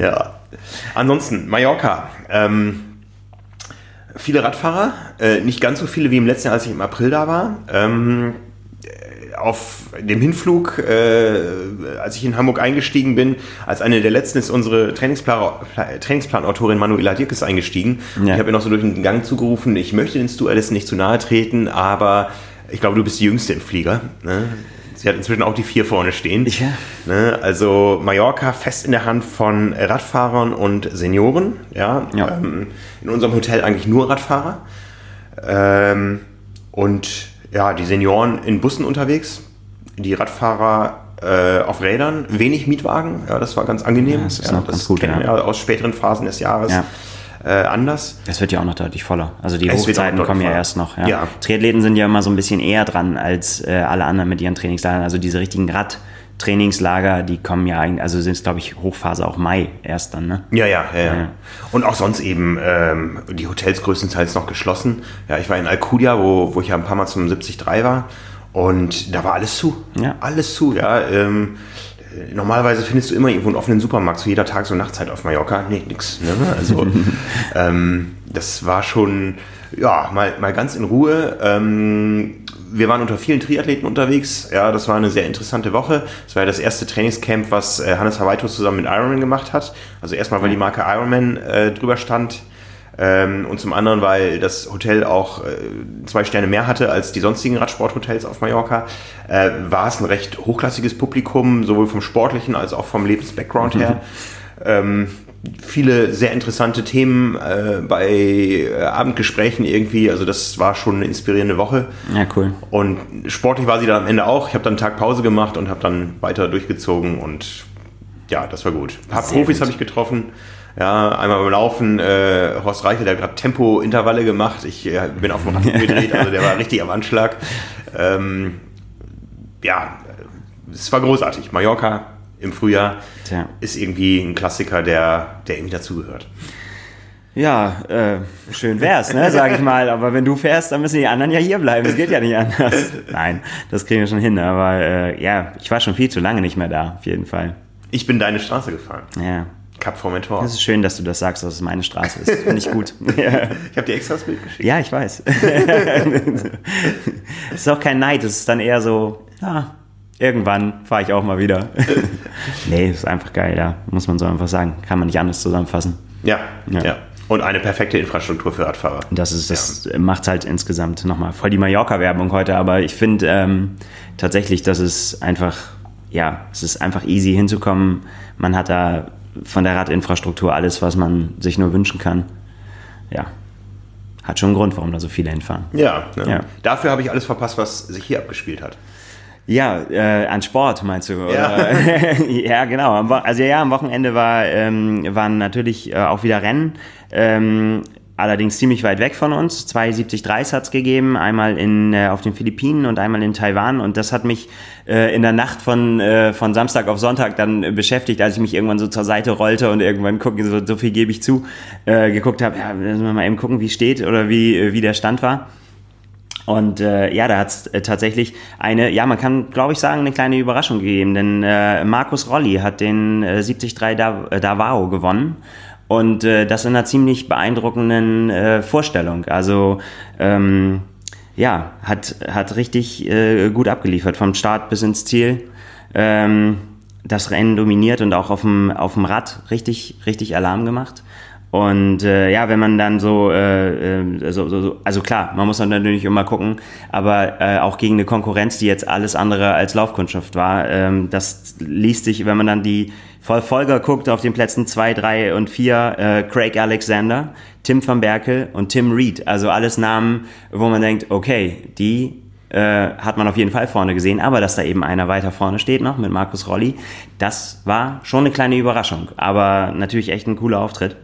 Ja. Ansonsten, Mallorca. Ähm, viele Radfahrer, äh, nicht ganz so viele wie im letzten Jahr, als ich im April da war. Ähm, äh, auf dem Hinflug, äh, als ich in Hamburg eingestiegen bin, als eine der letzten ist unsere Trainingsplan Trainingsplanautorin Manuela Dirkes eingestiegen. Ja. Ich habe ihr noch so durch den Gang zugerufen, ich möchte den Stewardessen nicht zu nahe treten, aber ich glaube, du bist die Jüngste im Flieger. Ne? Sie hat inzwischen auch die vier vorne stehen. Ja. Ne, also Mallorca fest in der Hand von Radfahrern und Senioren. Ja, Ja. Ähm, in unserem Hotel eigentlich nur Radfahrer. Ähm, und ja, die Senioren in Bussen unterwegs, die Radfahrer äh, auf Rädern, wenig Mietwagen. Ja, das war ganz angenehm. Ja, das ist noch ganz gut, kennen ja. aus späteren Phasen des Jahres Ja. Äh, anders. Es wird ja auch noch deutlich voller. Also die Es Hochzeiten kommen ja voller. erst noch. Ja. Ja. Triathleten sind ja immer so ein bisschen eher dran als äh, alle anderen mit ihren Trainingslagern. Also diese richtigen Radtrainingslager, die kommen ja eigentlich, also sind es glaube ich Hochphase auch Mai erst dann, ne? Ja, ja, ja, ja. Ja. Und auch sonst eben ähm, die Hotels größtenteils noch geschlossen. Ja, ich war in Alcudia, wo, wo ich ja ein paar Mal zum 73 war und da war alles zu. Ja. Alles zu, ja. Ähm, äh, normalerweise findest du immer irgendwo einen offenen Supermarkt zu jeder Tages- und Nachtzeit auf Mallorca. Nee, nix. Ne? Also ähm, das war schon, ja, mal, mal ganz in Ruhe. Ähm, wir waren unter vielen Triathleten unterwegs. Ja, das war eine sehr interessante Woche. Es war ja das erste Trainingscamp, was äh, Hannes Hawaitus zusammen mit Ironman gemacht hat. Also erstmal, weil die Marke Ironman äh, drüber stand. Ähm, und zum anderen, weil das Hotel auch äh, zwei Sterne mehr hatte als die sonstigen Radsporthotels auf Mallorca, äh, war es ein recht hochklassiges Publikum, sowohl vom sportlichen als auch vom Lebensbackground her. Ähm, viele sehr interessante Themen äh, bei äh, Abendgesprächen irgendwie. Also das war schon eine inspirierende Woche. Ja, cool. Und sportlich war sie dann am Ende auch. Ich habe dann einen Tag Pause gemacht und habe dann weiter durchgezogen und ja, das war gut. Ein paar Sehr Profis habe ich getroffen. Ja, einmal beim Laufen, äh, Horst Reichel, der hat gerade Tempo-Intervalle gemacht. Ich äh, bin auf dem Rad gedreht, also der war richtig am Anschlag. Ähm, ja, es war großartig. Mallorca im Frühjahr Tja. ist irgendwie ein Klassiker, der, der irgendwie dazugehört. Ja, äh, schön wär's, ne, sag ich mal. Aber wenn du fährst, dann müssen die anderen ja hier bleiben. Das geht ja nicht anders. Nein, das kriegen wir schon hin. Aber äh, ja, ich war schon viel zu lange nicht mehr da, auf jeden Fall. Ich bin deine Straße gefahren. Ja. Cap Formentor. Das ist schön, dass du das sagst, dass es meine Straße ist. Finde ich gut. ja. Ich habe dir extra das Bild geschickt. ja, ich weiß. Es ist auch kein Neid, es ist dann eher so, ja, irgendwann fahre ich auch mal wieder. nee, ist einfach geil, ja. Muss man so einfach sagen. Kann man nicht anders zusammenfassen. Ja, ja. Ja. Und eine perfekte Infrastruktur für Radfahrer. Das ist das macht halt insgesamt nochmal voll die Mallorca-Werbung heute, aber ich finde ähm, tatsächlich, dass es einfach, ja, es ist einfach easy hinzukommen. Man hat da von der Radinfrastruktur alles, was man sich nur wünschen kann. Ja. Hat schon einen Grund, warum da so viele hinfahren. Ja, ne? Ja. dafür habe ich alles verpasst, was sich hier abgespielt hat. Ja, äh, an Sport meinst du? Ja. Ja, genau. Also ja, am Wochenende war, ähm, waren natürlich äh, auch wieder Rennen. Ähm, allerdings ziemlich weit weg von uns. Zwei 70-3s hat es gegeben, einmal in, äh, auf den Philippinen und einmal in Taiwan. Und das hat mich äh, in der Nacht von, äh, von Samstag auf Sonntag dann beschäftigt, als ich mich irgendwann so zur Seite rollte und irgendwann gucken, so, so viel gebe ich zu, äh, geguckt habe, ja, müssen wir mal eben gucken, wie steht oder wie, äh, wie der Stand war. Und äh, ja, da hat es äh, tatsächlich eine, ja, man kann, glaube ich, sagen, eine kleine Überraschung gegeben, denn äh, Markus Rolli hat den äh, 73 da äh, Davao gewonnen. Und äh, das in einer ziemlich beeindruckenden äh, Vorstellung. Also ähm, ja, hat, hat richtig äh, gut abgeliefert, vom Start bis ins Ziel. Ähm, das Rennen dominiert und auch auf dem, auf dem Rad richtig, richtig Alarm gemacht. Und äh, ja, wenn man dann so, äh, äh, so, so, so, also klar, man muss dann natürlich immer gucken, aber äh, auch gegen eine Konkurrenz, die jetzt alles andere als Laufkundschaft war, ähm, das liest sich, wenn man dann die Verfolger guckt auf den Plätzen 2, 3 und 4, äh, Craig Alexander, Tim van Berkel und Tim Reed, also alles Namen, wo man denkt, okay, die äh, hat man auf jeden Fall vorne gesehen, aber dass da eben einer weiter vorne steht noch mit Markus Rolli, das war schon eine kleine Überraschung, aber natürlich echt ein cooler Auftritt.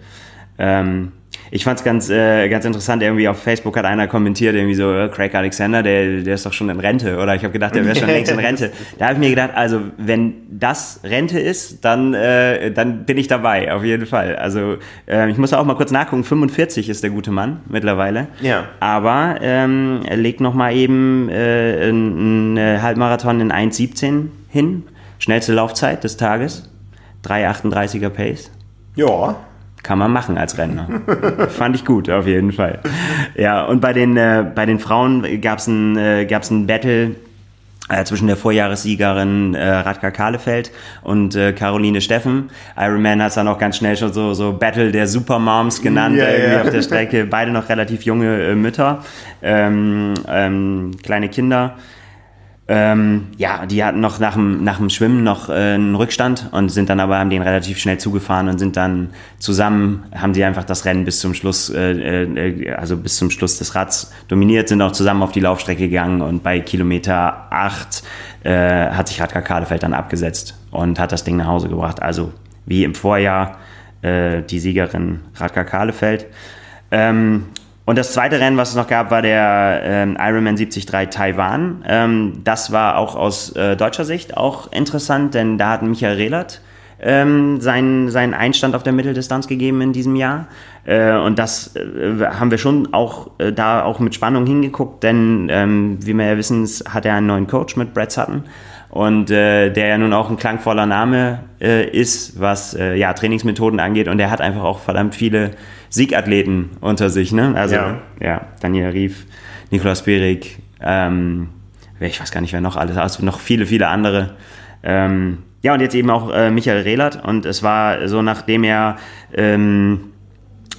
Ähm, ich fand's ganz, äh, ganz interessant, irgendwie auf Facebook hat einer kommentiert, irgendwie so, äh, Craig Alexander, der, der ist doch schon in Rente, oder ich habe gedacht, der wäre schon längst in Rente. Da habe ich mir gedacht, also wenn das Rente ist, dann, äh, dann bin ich dabei, auf jeden Fall. Also äh, ich muss auch mal kurz nachgucken, 45 ist der gute Mann mittlerweile. Ja. Aber ähm, er legt noch mal eben äh, einen einen Halbmarathon in 1,17 hin, schnellste Laufzeit des Tages, 3,38er Pace. Ja. Kann man machen als Rentner. Fand ich gut, auf jeden Fall. Ja, und bei den, äh, bei den Frauen gab es ein, äh, gab's ein Battle äh, zwischen der Vorjahressiegerin äh, Radka Kahlefeld und äh, Caroline Steffen. Ironman hat es dann auch ganz schnell schon so, so Battle der Supermoms genannt, Ja, irgendwie ja. auf der Strecke. Beide noch relativ junge äh, Mütter, ähm, ähm, kleine Kinder. Ähm, ja, die hatten noch nach dem, nach dem Schwimmen noch äh, einen Rückstand und sind dann aber, haben den relativ schnell zugefahren und sind dann zusammen, haben sie einfach das Rennen bis zum Schluss, äh, äh, also bis zum Schluss des Rads dominiert, sind auch zusammen auf die Laufstrecke gegangen und bei Kilometer 8 äh, hat sich Radka Kahlefeld dann abgesetzt und hat das Ding nach Hause gebracht. Also wie im Vorjahr äh, die Siegerin Radka Kahlefeld. Ähm, und das zweite Rennen, was es noch gab, war der ähm, Ironman 73 Taiwan. Ähm, das war auch aus äh, deutscher Sicht auch interessant, denn da hat Michael Rehlert ähm, seinen, seinen Einstand auf der Mitteldistanz gegeben in diesem Jahr. Äh, und das äh, haben wir schon auch äh, da auch mit Spannung hingeguckt, denn ähm, wie wir ja wissen, hat er einen neuen Coach mit Brad Sutton. Und äh, der ja nun auch ein klangvoller Name äh, ist, was ja, Trainingsmethoden angeht. Und er hat einfach auch verdammt viele Siegathleten unter sich. Ne? Also Ja. ja, Daniel Rief, Nikolaus Berik, ähm, ich weiß gar nicht, wer noch alles, also noch viele, viele andere. Ähm, ja, und jetzt eben auch äh, Michael Rehlert. Und es war so, nachdem er ähm,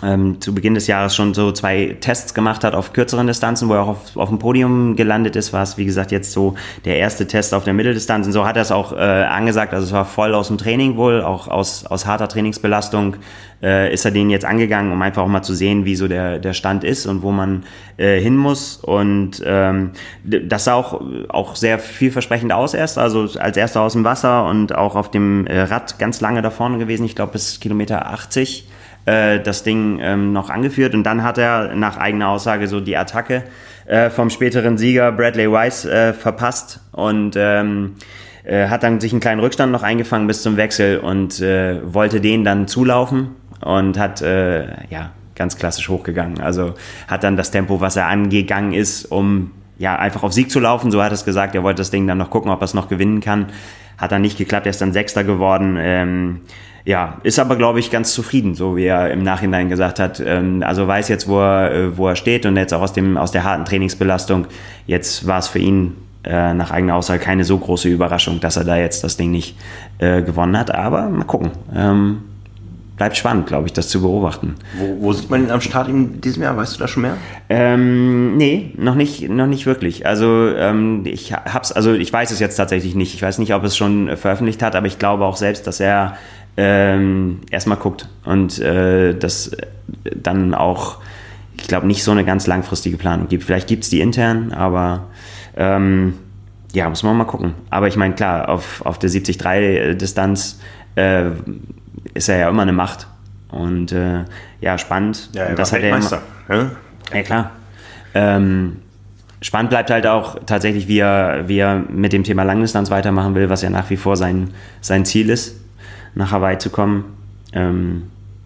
ähm, zu Beginn des Jahres schon so zwei Tests gemacht hat auf kürzeren Distanzen, wo er auch auf, auf dem Podium gelandet ist, war es, wie gesagt, jetzt so der erste Test auf der Mitteldistanz. Und so hat er es auch äh, angesagt. Also es war voll aus dem Training wohl, auch aus, aus harter Trainingsbelastung äh, ist er den jetzt angegangen, um einfach auch mal zu sehen, wie so der, der Stand ist und wo man äh, hin muss. Und ähm, das sah auch, auch sehr vielversprechend aus erst. Also als erster aus dem Wasser und auch auf dem äh, Rad ganz lange da vorne gewesen. Ich glaube bis Kilometer 80 äh, das Ding ähm, noch angeführt. Und dann hat er nach eigener Aussage so die Attacke äh, vom späteren Sieger Bradley Weiss äh, verpasst und ähm, äh, hat dann sich einen kleinen Rückstand noch eingefangen bis zum Wechsel und äh, wollte den dann zulaufen und hat ja ganz klassisch hochgegangen. Also hat dann das Tempo, was er angegangen ist, um ja einfach auf Sieg zu laufen. So hat er es gesagt. Er wollte das Ding dann noch gucken, ob er es noch gewinnen kann. Hat dann nicht geklappt. Er ist dann Sechster geworden. Ähm, ja, ist aber, glaube ich, ganz zufrieden, so wie er im Nachhinein gesagt hat. Ähm, also weiß jetzt, wo er, äh, wo er steht und jetzt auch aus, dem, aus der harten Trainingsbelastung. Jetzt war es für ihn äh, nach eigener Aussage keine so große Überraschung, dass er da jetzt das Ding nicht äh, gewonnen hat. Aber mal gucken. Ähm, bleibt spannend, glaube ich, das zu beobachten. Wo, wo, sieht man ihn am Start in diesem Jahr? Weißt du da schon mehr? Ähm, nee, noch nicht, noch nicht wirklich. Also ähm, ich hab's, also ich weiß es jetzt tatsächlich nicht. Ich weiß nicht, ob es schon veröffentlicht hat, aber ich glaube auch selbst, dass er ähm, erstmal guckt und äh, das dann auch, ich glaube, nicht so eine ganz langfristige Planung gibt. Vielleicht gibt es die intern, aber ähm, ja, muss man mal gucken. Aber ich meine, klar, auf, auf der 70-3-Distanz äh, ist er ja immer eine Macht. Und äh, ja, spannend. Ja, er das war Weltmeister. Ja, ja klar. Ähm, spannend bleibt halt auch tatsächlich, wie er, wie er mit dem Thema Langdistanz weitermachen will, was ja nach wie vor sein, sein Ziel ist, nach Hawaii zu kommen. Ähm,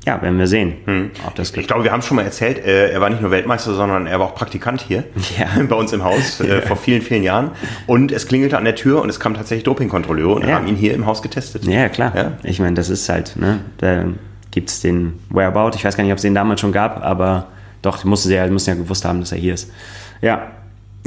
ja, werden wir sehen, hm. ob das Ich glaube, wir haben schon mal erzählt, äh, er war nicht nur Weltmeister, sondern er war auch Praktikant hier ja. bei uns im Haus äh, vor vielen, vielen Jahren. Und es klingelte an der Tür und es kam tatsächlich Dopingkontrolleure und ja. haben ihn hier im Haus getestet. Ja, klar. Ja? Ich meine, das ist halt, ne, da gibt es den Whereabout. Ich weiß gar nicht, ob es den damals schon gab, aber doch, musste ja, mussten ja gewusst haben, dass er hier ist. Ja,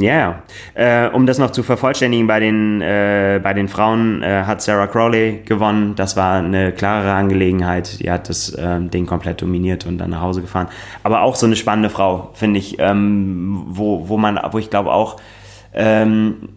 ja, yeah. äh, um das noch zu vervollständigen, bei den, äh, bei den Frauen äh, hat Sarah Crowley gewonnen. Das war eine klarere Angelegenheit. Die hat das ähm, Ding komplett dominiert und dann nach Hause gefahren. Aber auch so eine spannende Frau, finde ich, ähm, wo, wo man, wo ich glaube auch, ähm,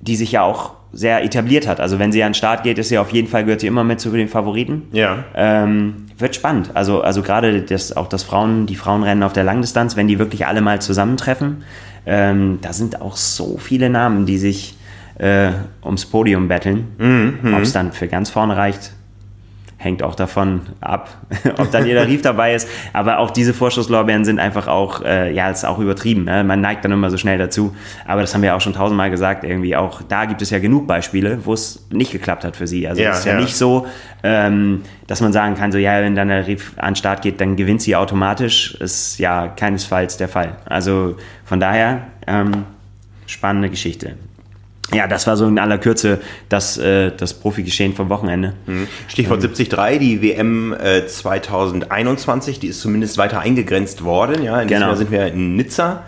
die sich ja auch sehr etabliert hat. Also wenn sie an den Start geht, ist sie auf jeden Fall, gehört sie immer mit zu den Favoriten. Ja. Ähm, wird spannend. Also, also gerade das, auch das Frauen, die Frauenrennen auf der Langdistanz, wenn die wirklich alle mal zusammentreffen, ähm, da sind auch so viele Namen, die sich äh, ums Podium betteln. Mhm, Ob es dann für ganz vorne reicht, hängt auch davon ab, ob dann jeder Rief dabei ist. Aber auch diese Vorschusslorbeeren sind einfach auch, äh, ja, ist auch übertrieben. Ne? Man neigt dann immer so schnell dazu. Aber das haben wir auch schon tausendmal gesagt. Irgendwie auch da gibt es ja genug Beispiele, wo es nicht geklappt hat für sie. Also ja, es ist ja, ja, nicht so, ähm, dass man sagen kann, so ja, wenn dann der Rief an den Start geht, dann gewinnt sie automatisch. Ist ja keinesfalls der Fall. Also von daher ähm, spannende Geschichte. Ja, das war so in aller Kürze das, äh, das Profi-Geschehen vom Wochenende. Mhm. Stichwort ähm. 73, die WM äh, 2021, die ist zumindest weiter eingegrenzt worden. Ja, in genau. Jahr sind wir in Nizza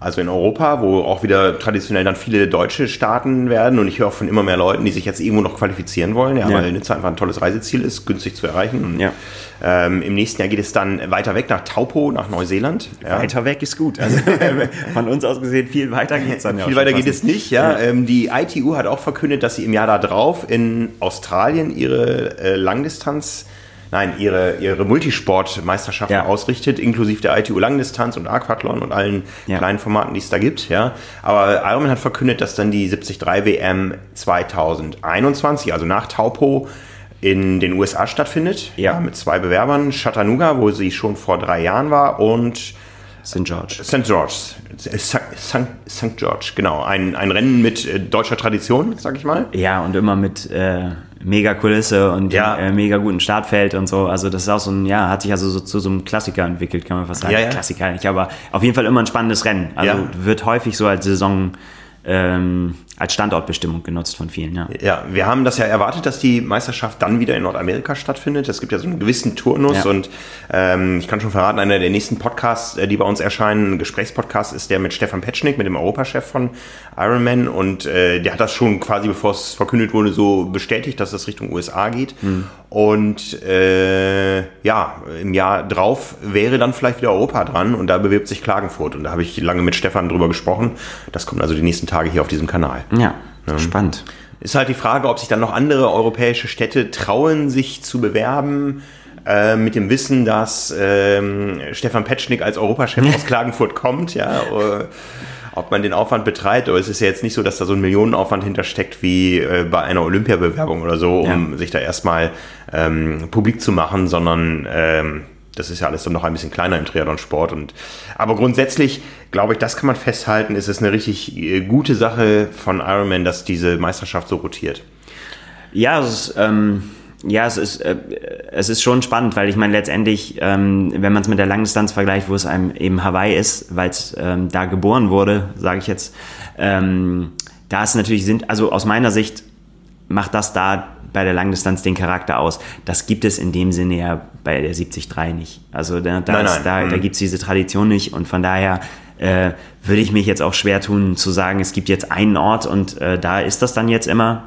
also in Europa, wo auch wieder traditionell dann viele Deutsche starten werden. Und ich höre auch von immer mehr Leuten, die sich jetzt irgendwo noch qualifizieren wollen, ja, ja. weil Nizza einfach ein tolles Reiseziel ist, günstig zu erreichen. Und, ja. ähm, Im nächsten Jahr geht es dann weiter weg nach Taupo, nach Neuseeland. Ja. Weiter weg ist gut. Also von uns aus gesehen viel weiter geht es dann ja Viel weiter geht es nicht, ja. Ähm, die ITU hat auch verkündet, dass sie im Jahr darauf in Australien ihre äh, Langdistanz nein, ihre, ihre Multisportmeisterschaften ja. ausrichtet, inklusive der ITU Langdistanz und Aquathlon und allen ja. kleinen Formaten, die es da gibt. Ja. Aber Ironman hat verkündet, dass dann die 73 WM 2021, also nach Taupo, in den USA stattfindet. Ja. mit zwei Bewerbern. Chattanooga, wo sie schon vor drei Jahren war, und St. George. St. George. St. George, genau. Ein, ein Rennen mit äh, deutscher Tradition, sag ich mal. Ja, und immer mit äh, mega Kulisse und ja. äh, mega guten Startfeld und so. Also das ist auch so ein, ja, hat sich also so zu so einem Klassiker entwickelt, kann man fast sagen. Ja, ja. Klassiker nicht, aber auf jeden Fall immer ein spannendes Rennen. Also wird häufig so als Saison ähm, als Standortbestimmung genutzt von vielen, ja. Ja, wir haben das ja erwartet, dass die Meisterschaft dann wieder in Nordamerika stattfindet. Es gibt ja so einen gewissen Turnus Ja. und ähm, ich kann schon verraten, einer der nächsten Podcasts, äh, die bei uns erscheinen, ein Gesprächspodcast, ist der mit Stefan Petschnik, mit dem Europachef von Ironman und äh, der hat das schon quasi, bevor es verkündet wurde, so bestätigt, dass es Richtung USA geht. Und äh, ja, im Jahr drauf wäre dann vielleicht wieder Europa dran und da bewirbt sich Klagenfurt und da habe ich lange mit Stefan drüber gesprochen. Das kommt also die nächsten Tage hier auf diesem Kanal. Ja, spannend. Ist halt die Frage, ob sich dann noch andere europäische Städte trauen, sich zu bewerben, äh, mit dem Wissen, dass ähm, Stefan Petschnik als Europachef aus Klagenfurt kommt, ja, äh, ob man den Aufwand betreibt, aber es ist ja jetzt nicht so, dass da so ein Millionenaufwand hintersteckt wie äh, bei einer Olympiabewerbung oder so, um Ja. sich da erstmal ähm, publik zu machen, sondern ähm, das ist ja alles dann noch ein bisschen kleiner im Triathlon-Sport. Aber grundsätzlich, glaube ich, das kann man festhalten, ist es eine richtig äh, gute Sache von Ironman, dass diese Meisterschaft so rotiert. Ja, es ist, ähm, ja, es ist, äh, es ist schon spannend, weil ich meine, letztendlich, ähm, wenn man es mit der Langdistanz vergleicht, wo es einem eben Hawaii ist, weil es ähm, da geboren wurde, sage ich jetzt, ähm, da ist natürlich, sind, also aus meiner Sicht macht das da bei der Langdistanz den Charakter aus. Das gibt es in dem Sinne ja bei der 73 nicht. Also da, da, Nein, ist, nein. da, da Mhm. gibt es diese Tradition nicht und von daher äh, würde ich mich jetzt auch schwer tun zu sagen, es gibt jetzt einen Ort und äh, da ist das dann jetzt immer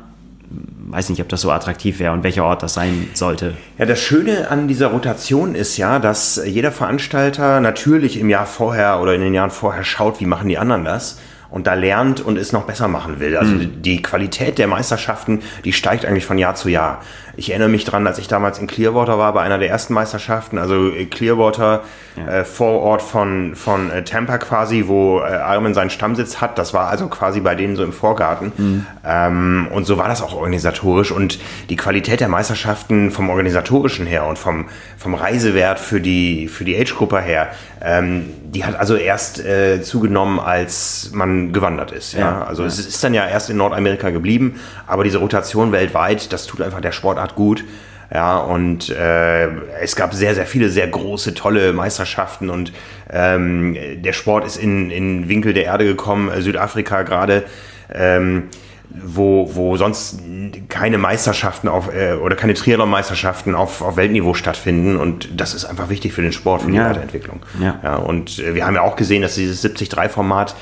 weiß nicht, ob das so attraktiv wäre und welcher Ort das sein sollte. Ja, das Schöne an dieser Rotation ist ja, dass jeder Veranstalter natürlich im Jahr vorher oder in den Jahren vorher schaut, wie machen die anderen das und da lernt und es noch besser machen will. Also die Qualität der Meisterschaften, die steigt eigentlich von Jahr zu Jahr. Ich erinnere mich dran, als ich damals in Clearwater war, bei einer der ersten Meisterschaften, also äh, Clearwater, äh, Vorort von, von äh, Tampa quasi, wo äh, Ironman seinen Stammsitz hat. Das war also quasi bei denen so im Vorgarten. Ähm, und so war das auch organisatorisch. Und die Qualität der Meisterschaften vom organisatorischen her und vom, vom Reisewert für die, für die Age-Gruppe her, ähm, die hat also erst äh, zugenommen, als man gewandert ist. Ja? Ja, also ja. es ist dann ja erst in Nordamerika geblieben, aber diese Rotation weltweit, das tut einfach der Sportart gut. Ja, und äh, es gab sehr, sehr viele sehr große, tolle Meisterschaften und ähm, der Sport ist in, in Winkel der Erde gekommen, äh, Südafrika gerade, ähm, wo, wo sonst keine Meisterschaften auf äh, oder keine Triathlon-Meisterschaften auf, auf Weltniveau stattfinden und das ist einfach wichtig für den Sport, für die Ja. Weiterentwicklung. Ja. Ja, und äh, wir haben ja auch gesehen, dass dieses 70-3-Format,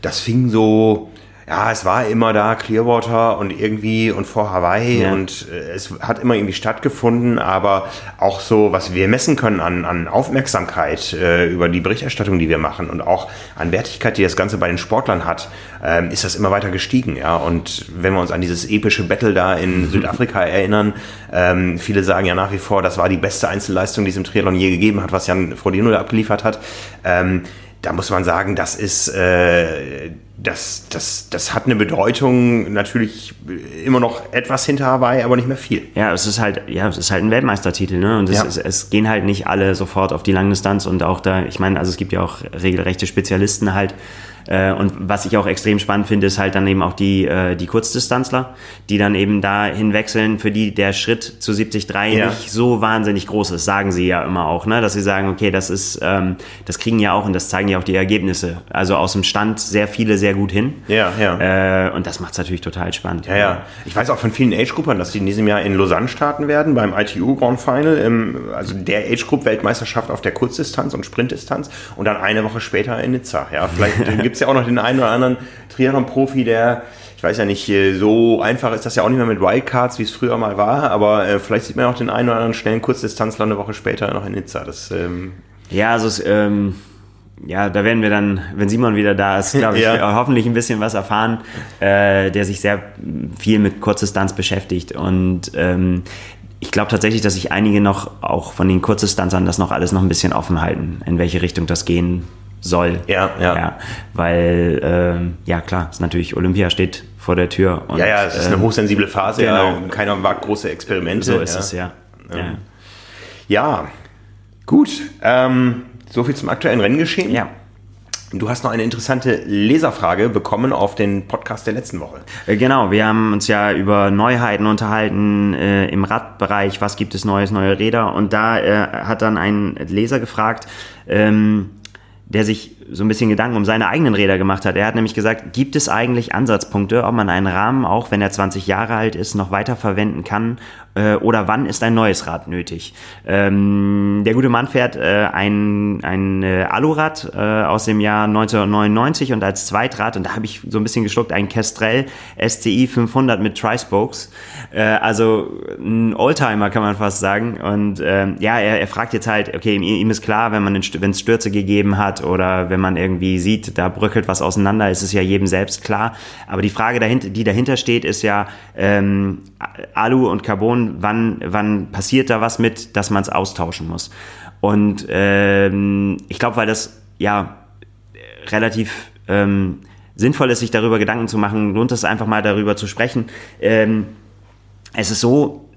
das fing so, ja, es war immer da, Clearwater und irgendwie und vor Hawaii Ja. und äh, es hat immer irgendwie stattgefunden, aber auch so, was wir messen können an, an Aufmerksamkeit äh, über die Berichterstattung, die wir machen und auch an Wertigkeit, die das Ganze bei den Sportlern hat, ähm, ist das immer weiter gestiegen, ja. Und wenn wir uns an dieses epische Battle da in Südafrika erinnern, ähm, viele sagen ja nach wie vor, das war die beste Einzelleistung, die es im Triathlon je gegeben hat, was Jan Frodeno da abgeliefert hat. Ähm, da muss man sagen, das ist, äh, das, das, das hat eine Bedeutung, natürlich immer noch etwas hinter Hawaii, aber nicht mehr viel. Ja, es ist halt, ja, es ist halt ein Weltmeistertitel, ne? Und es, Ja. es, es gehen halt nicht alle sofort auf die Langdistanz und auch da, ich meine, also es gibt ja auch regelrechte Spezialisten halt. Äh, und was ich auch extrem spannend finde, ist halt dann eben auch die, äh, die Kurzdistanzler, die dann eben da hinwechseln, für die der Schritt zu 73 Ja. nicht so wahnsinnig groß ist, sagen sie ja immer auch, ne? Dass sie sagen, okay, das ist, ähm, das kriegen ja auch und das zeigen ja auch die Ergebnisse. Also aus dem Stand sehr viele sehr gut hin. Ja, ja. Äh, und das macht es natürlich total spannend. Ja, ja. Ich weiß auch von vielen Age-Gruppern, dass die in diesem Jahr in Lausanne starten werden, beim ITU Grand Final, im, also der Age-Group-Weltmeisterschaft auf der Kurzdistanz und Sprintdistanz und dann eine Woche später in Nizza. Ja, vielleicht gibt es ja auch noch den einen oder anderen Triathlon-Profi, der, ich weiß ja nicht, so einfach ist das ja auch nicht mehr mit Wildcards, wie es früher mal war, aber äh, vielleicht sieht man auch den einen oder anderen schnellen Kurzdistanzler eine Woche später noch in Nizza. Das, ähm, Ja, also es, ähm, ja, da werden wir dann, wenn Simon wieder da ist, glaube ich, Ja. hoffentlich ein bisschen was erfahren, äh, der sich sehr viel mit Kurzdistanz beschäftigt. Und ähm, ich glaube tatsächlich, dass sich einige noch auch von den Kurzdistanzern das noch alles noch ein bisschen offen halten, in welche Richtung das gehen soll. Ja, ja. weil, ähm, ja klar, ist natürlich Olympia steht vor der Tür. Und, ja, ja, es ist eine ähm, hochsensible Phase, genau. ja, keiner wagt große Experimente. So ist ja. es, ja. ja. Ja, gut. Ähm, so viel zum aktuellen Renngeschehen. Ja. Du hast noch eine interessante Leserfrage bekommen auf den Podcast der letzten Woche. Äh, Genau, wir haben uns ja über Neuheiten unterhalten äh, im Radbereich, was gibt es Neues, neue Räder. Und da äh, hat dann ein Leser gefragt, ähm, der sich so ein bisschen Gedanken um seine eigenen Räder gemacht hat. Er hat nämlich gesagt, gibt es eigentlich Ansatzpunkte, ob man einen Rahmen, auch wenn er 20 Jahre alt ist, noch weiter verwenden kann äh, oder wann ist ein neues Rad nötig? Ähm, der gute Mann fährt äh, ein, ein äh, Alurad äh, aus dem Jahr 1999 und als Zweitrad, und da habe ich so ein bisschen geschluckt, ein Kestrel SCI 500 mit Tri-Spokes. Äh, also ein Oldtimer kann man fast sagen. Und ähm, ja, er, er fragt jetzt halt, okay, ihm, ihm ist klar, wenn wenn es Stürze gegeben hat oder wenn man irgendwie sieht, da bröckelt was auseinander, ist es ja jedem selbst klar. Aber die Frage, dahinter, die dahinter steht, ist ja ähm, Alu und Carbon wann, wann passiert da was mit, dass man es austauschen muss. Und ähm, ich glaube, weil das ja relativ ähm, sinnvoll ist, sich darüber Gedanken zu machen, lohnt es einfach mal darüber zu sprechen. Ähm, es ist so,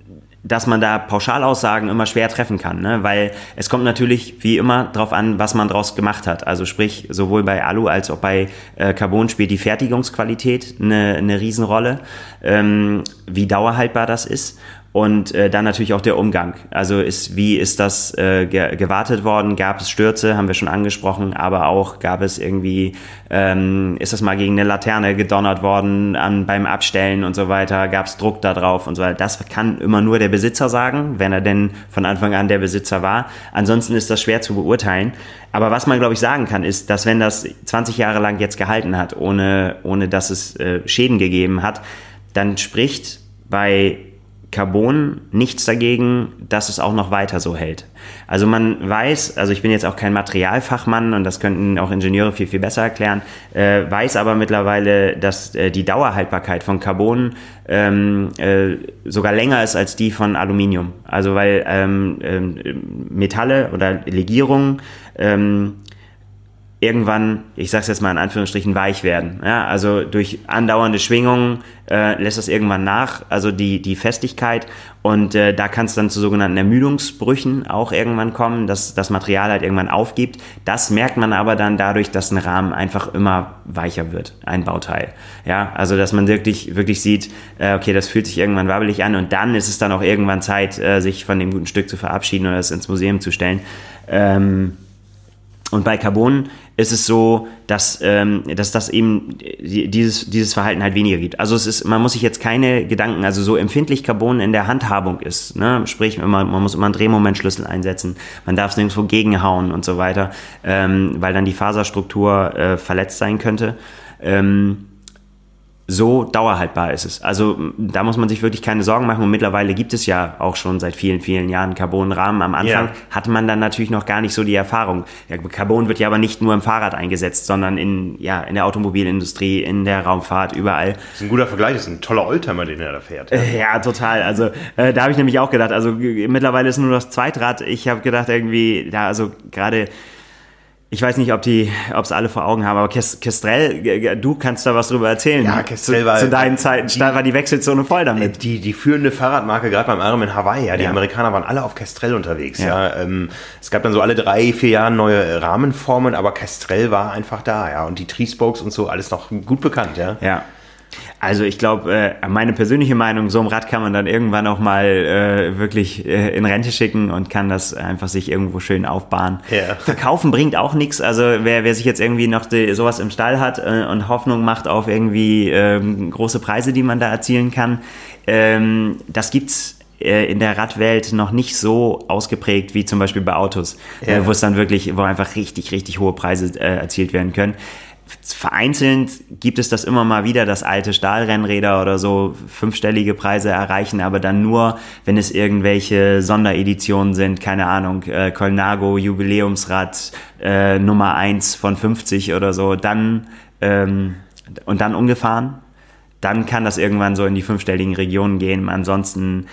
dass man da Pauschalaussagen immer schwer treffen kann, ne? weil es kommt natürlich wie immer darauf an, was man daraus gemacht hat. Also sprich, sowohl bei Alu als auch bei äh, Carbon spielt die Fertigungsqualität eine, eine Riesenrolle, ähm, wie dauerhaltbar das ist und äh, dann natürlich auch der Umgang. Also ist, wie ist das äh, ge gewartet worden? Gab es Stürze, haben wir schon angesprochen, aber auch gab es irgendwie, ähm, ist das mal gegen eine Laterne gedonnert worden an, beim Abstellen und so weiter? Gab es Druck da drauf und so weiter? Das kann immer nur der Besitzer sagen, wenn er denn von Anfang an der Besitzer war. Ansonsten ist das schwer zu beurteilen. Aber was man, glaube ich, sagen kann, ist, dass wenn das 20 Jahre lang jetzt gehalten hat, ohne, ohne dass es äh, Schäden gegeben hat, dann spricht bei Carbon nichts dagegen, dass es auch noch weiter so hält. Also man weiß, also ich bin jetzt auch kein Materialfachmann und das könnten auch Ingenieure viel, viel besser erklären, äh, weiß aber mittlerweile, dass äh, die Dauerhaltbarkeit von Carbon ähm, äh, sogar länger ist als die von Aluminium. Also weil ähm, ähm, Metalle oder Legierungen ähm, irgendwann, ich sage es jetzt mal in Anführungsstrichen, weich werden. Ja, also durch andauernde Schwingungen äh, lässt das irgendwann nach, also die, die Festigkeit. Und äh, da kann es dann zu sogenannten Ermüdungsbrüchen auch irgendwann kommen, dass das Material halt irgendwann aufgibt. Das merkt man aber dann dadurch, dass ein Rahmen einfach immer weicher wird, ein Bauteil. Ja, also dass man wirklich, wirklich sieht, äh, okay, das fühlt sich irgendwann wabbelig an und dann ist es dann auch irgendwann Zeit, äh, sich von dem guten Stück zu verabschieden oder es ins Museum zu stellen. Ähm, und bei Carbon ist es so, dass, ähm, dass das eben dieses, dieses Verhalten halt weniger gibt. Also es ist, man muss sich jetzt keine Gedanken, also so empfindlich Carbon in der Handhabung ist, ne? sprich, man, man muss immer einen Drehmomentschlüssel einsetzen, man darf es nirgendwo gegenhauen und so weiter, ähm, weil dann die Faserstruktur äh, verletzt sein könnte. Ähm, so dauerhaltbar ist es. Also da muss man sich wirklich keine Sorgen machen. Und mittlerweile gibt es ja auch schon seit vielen, vielen Jahren Carbonrahmen. Am Anfang yeah. hatte man dann natürlich noch gar nicht so die Erfahrung. Ja, Carbon wird ja aber nicht nur im Fahrrad eingesetzt, sondern in, ja, in der Automobilindustrie, in der Raumfahrt, überall. Das ist ein guter Vergleich, das ist ein toller Oldtimer, den er da fährt. Ja, ja total. Also äh, da habe ich nämlich auch gedacht, also mittlerweile ist nur das Zweitrad. Ich habe gedacht irgendwie, da also gerade ich weiß nicht, ob die, ob es alle vor Augen haben, aber Kestrel, du kannst da was drüber erzählen. Ja, Kestrel war zu deinen Zeiten die, war die Wechselzone voll damit. Die, die führende Fahrradmarke gerade beim Ironman Hawaii, ja, die ja. Amerikaner waren alle auf Kestrel unterwegs. Ja. ja. Ähm, es gab dann so alle drei, vier Jahre neue Rahmenformen, aber Kestrel war einfach da, ja, und die Tree Spokes und so alles noch gut bekannt, ja. Ja. Also ich glaube, äh, meine persönliche Meinung, so ein Rad kann man dann irgendwann auch mal äh, wirklich äh, in Rente schicken und kann das einfach sich irgendwo schön aufbauen. Ja. Verkaufen bringt auch nichts. Also wer, wer sich jetzt irgendwie noch die, sowas im Stall hat äh, und Hoffnung macht auf irgendwie ähm, große Preise, die man da erzielen kann, ähm, das gibt's äh, in der Radwelt noch nicht so ausgeprägt wie zum Beispiel bei Autos, ja. äh, wo es dann wirklich, wo einfach richtig, richtig hohe Preise äh, erzielt werden können vereinzelt gibt es das immer mal wieder, dass alte Stahlrennräder oder so fünfstellige Preise erreichen, aber dann nur, wenn es irgendwelche Sondereditionen sind, keine Ahnung, äh, Colnago Jubiläumsrad äh, Nummer 1 von 50 oder so, dann ähm, und dann umgefahren, dann kann das irgendwann so in die fünfstelligen Regionen gehen. Ansonsten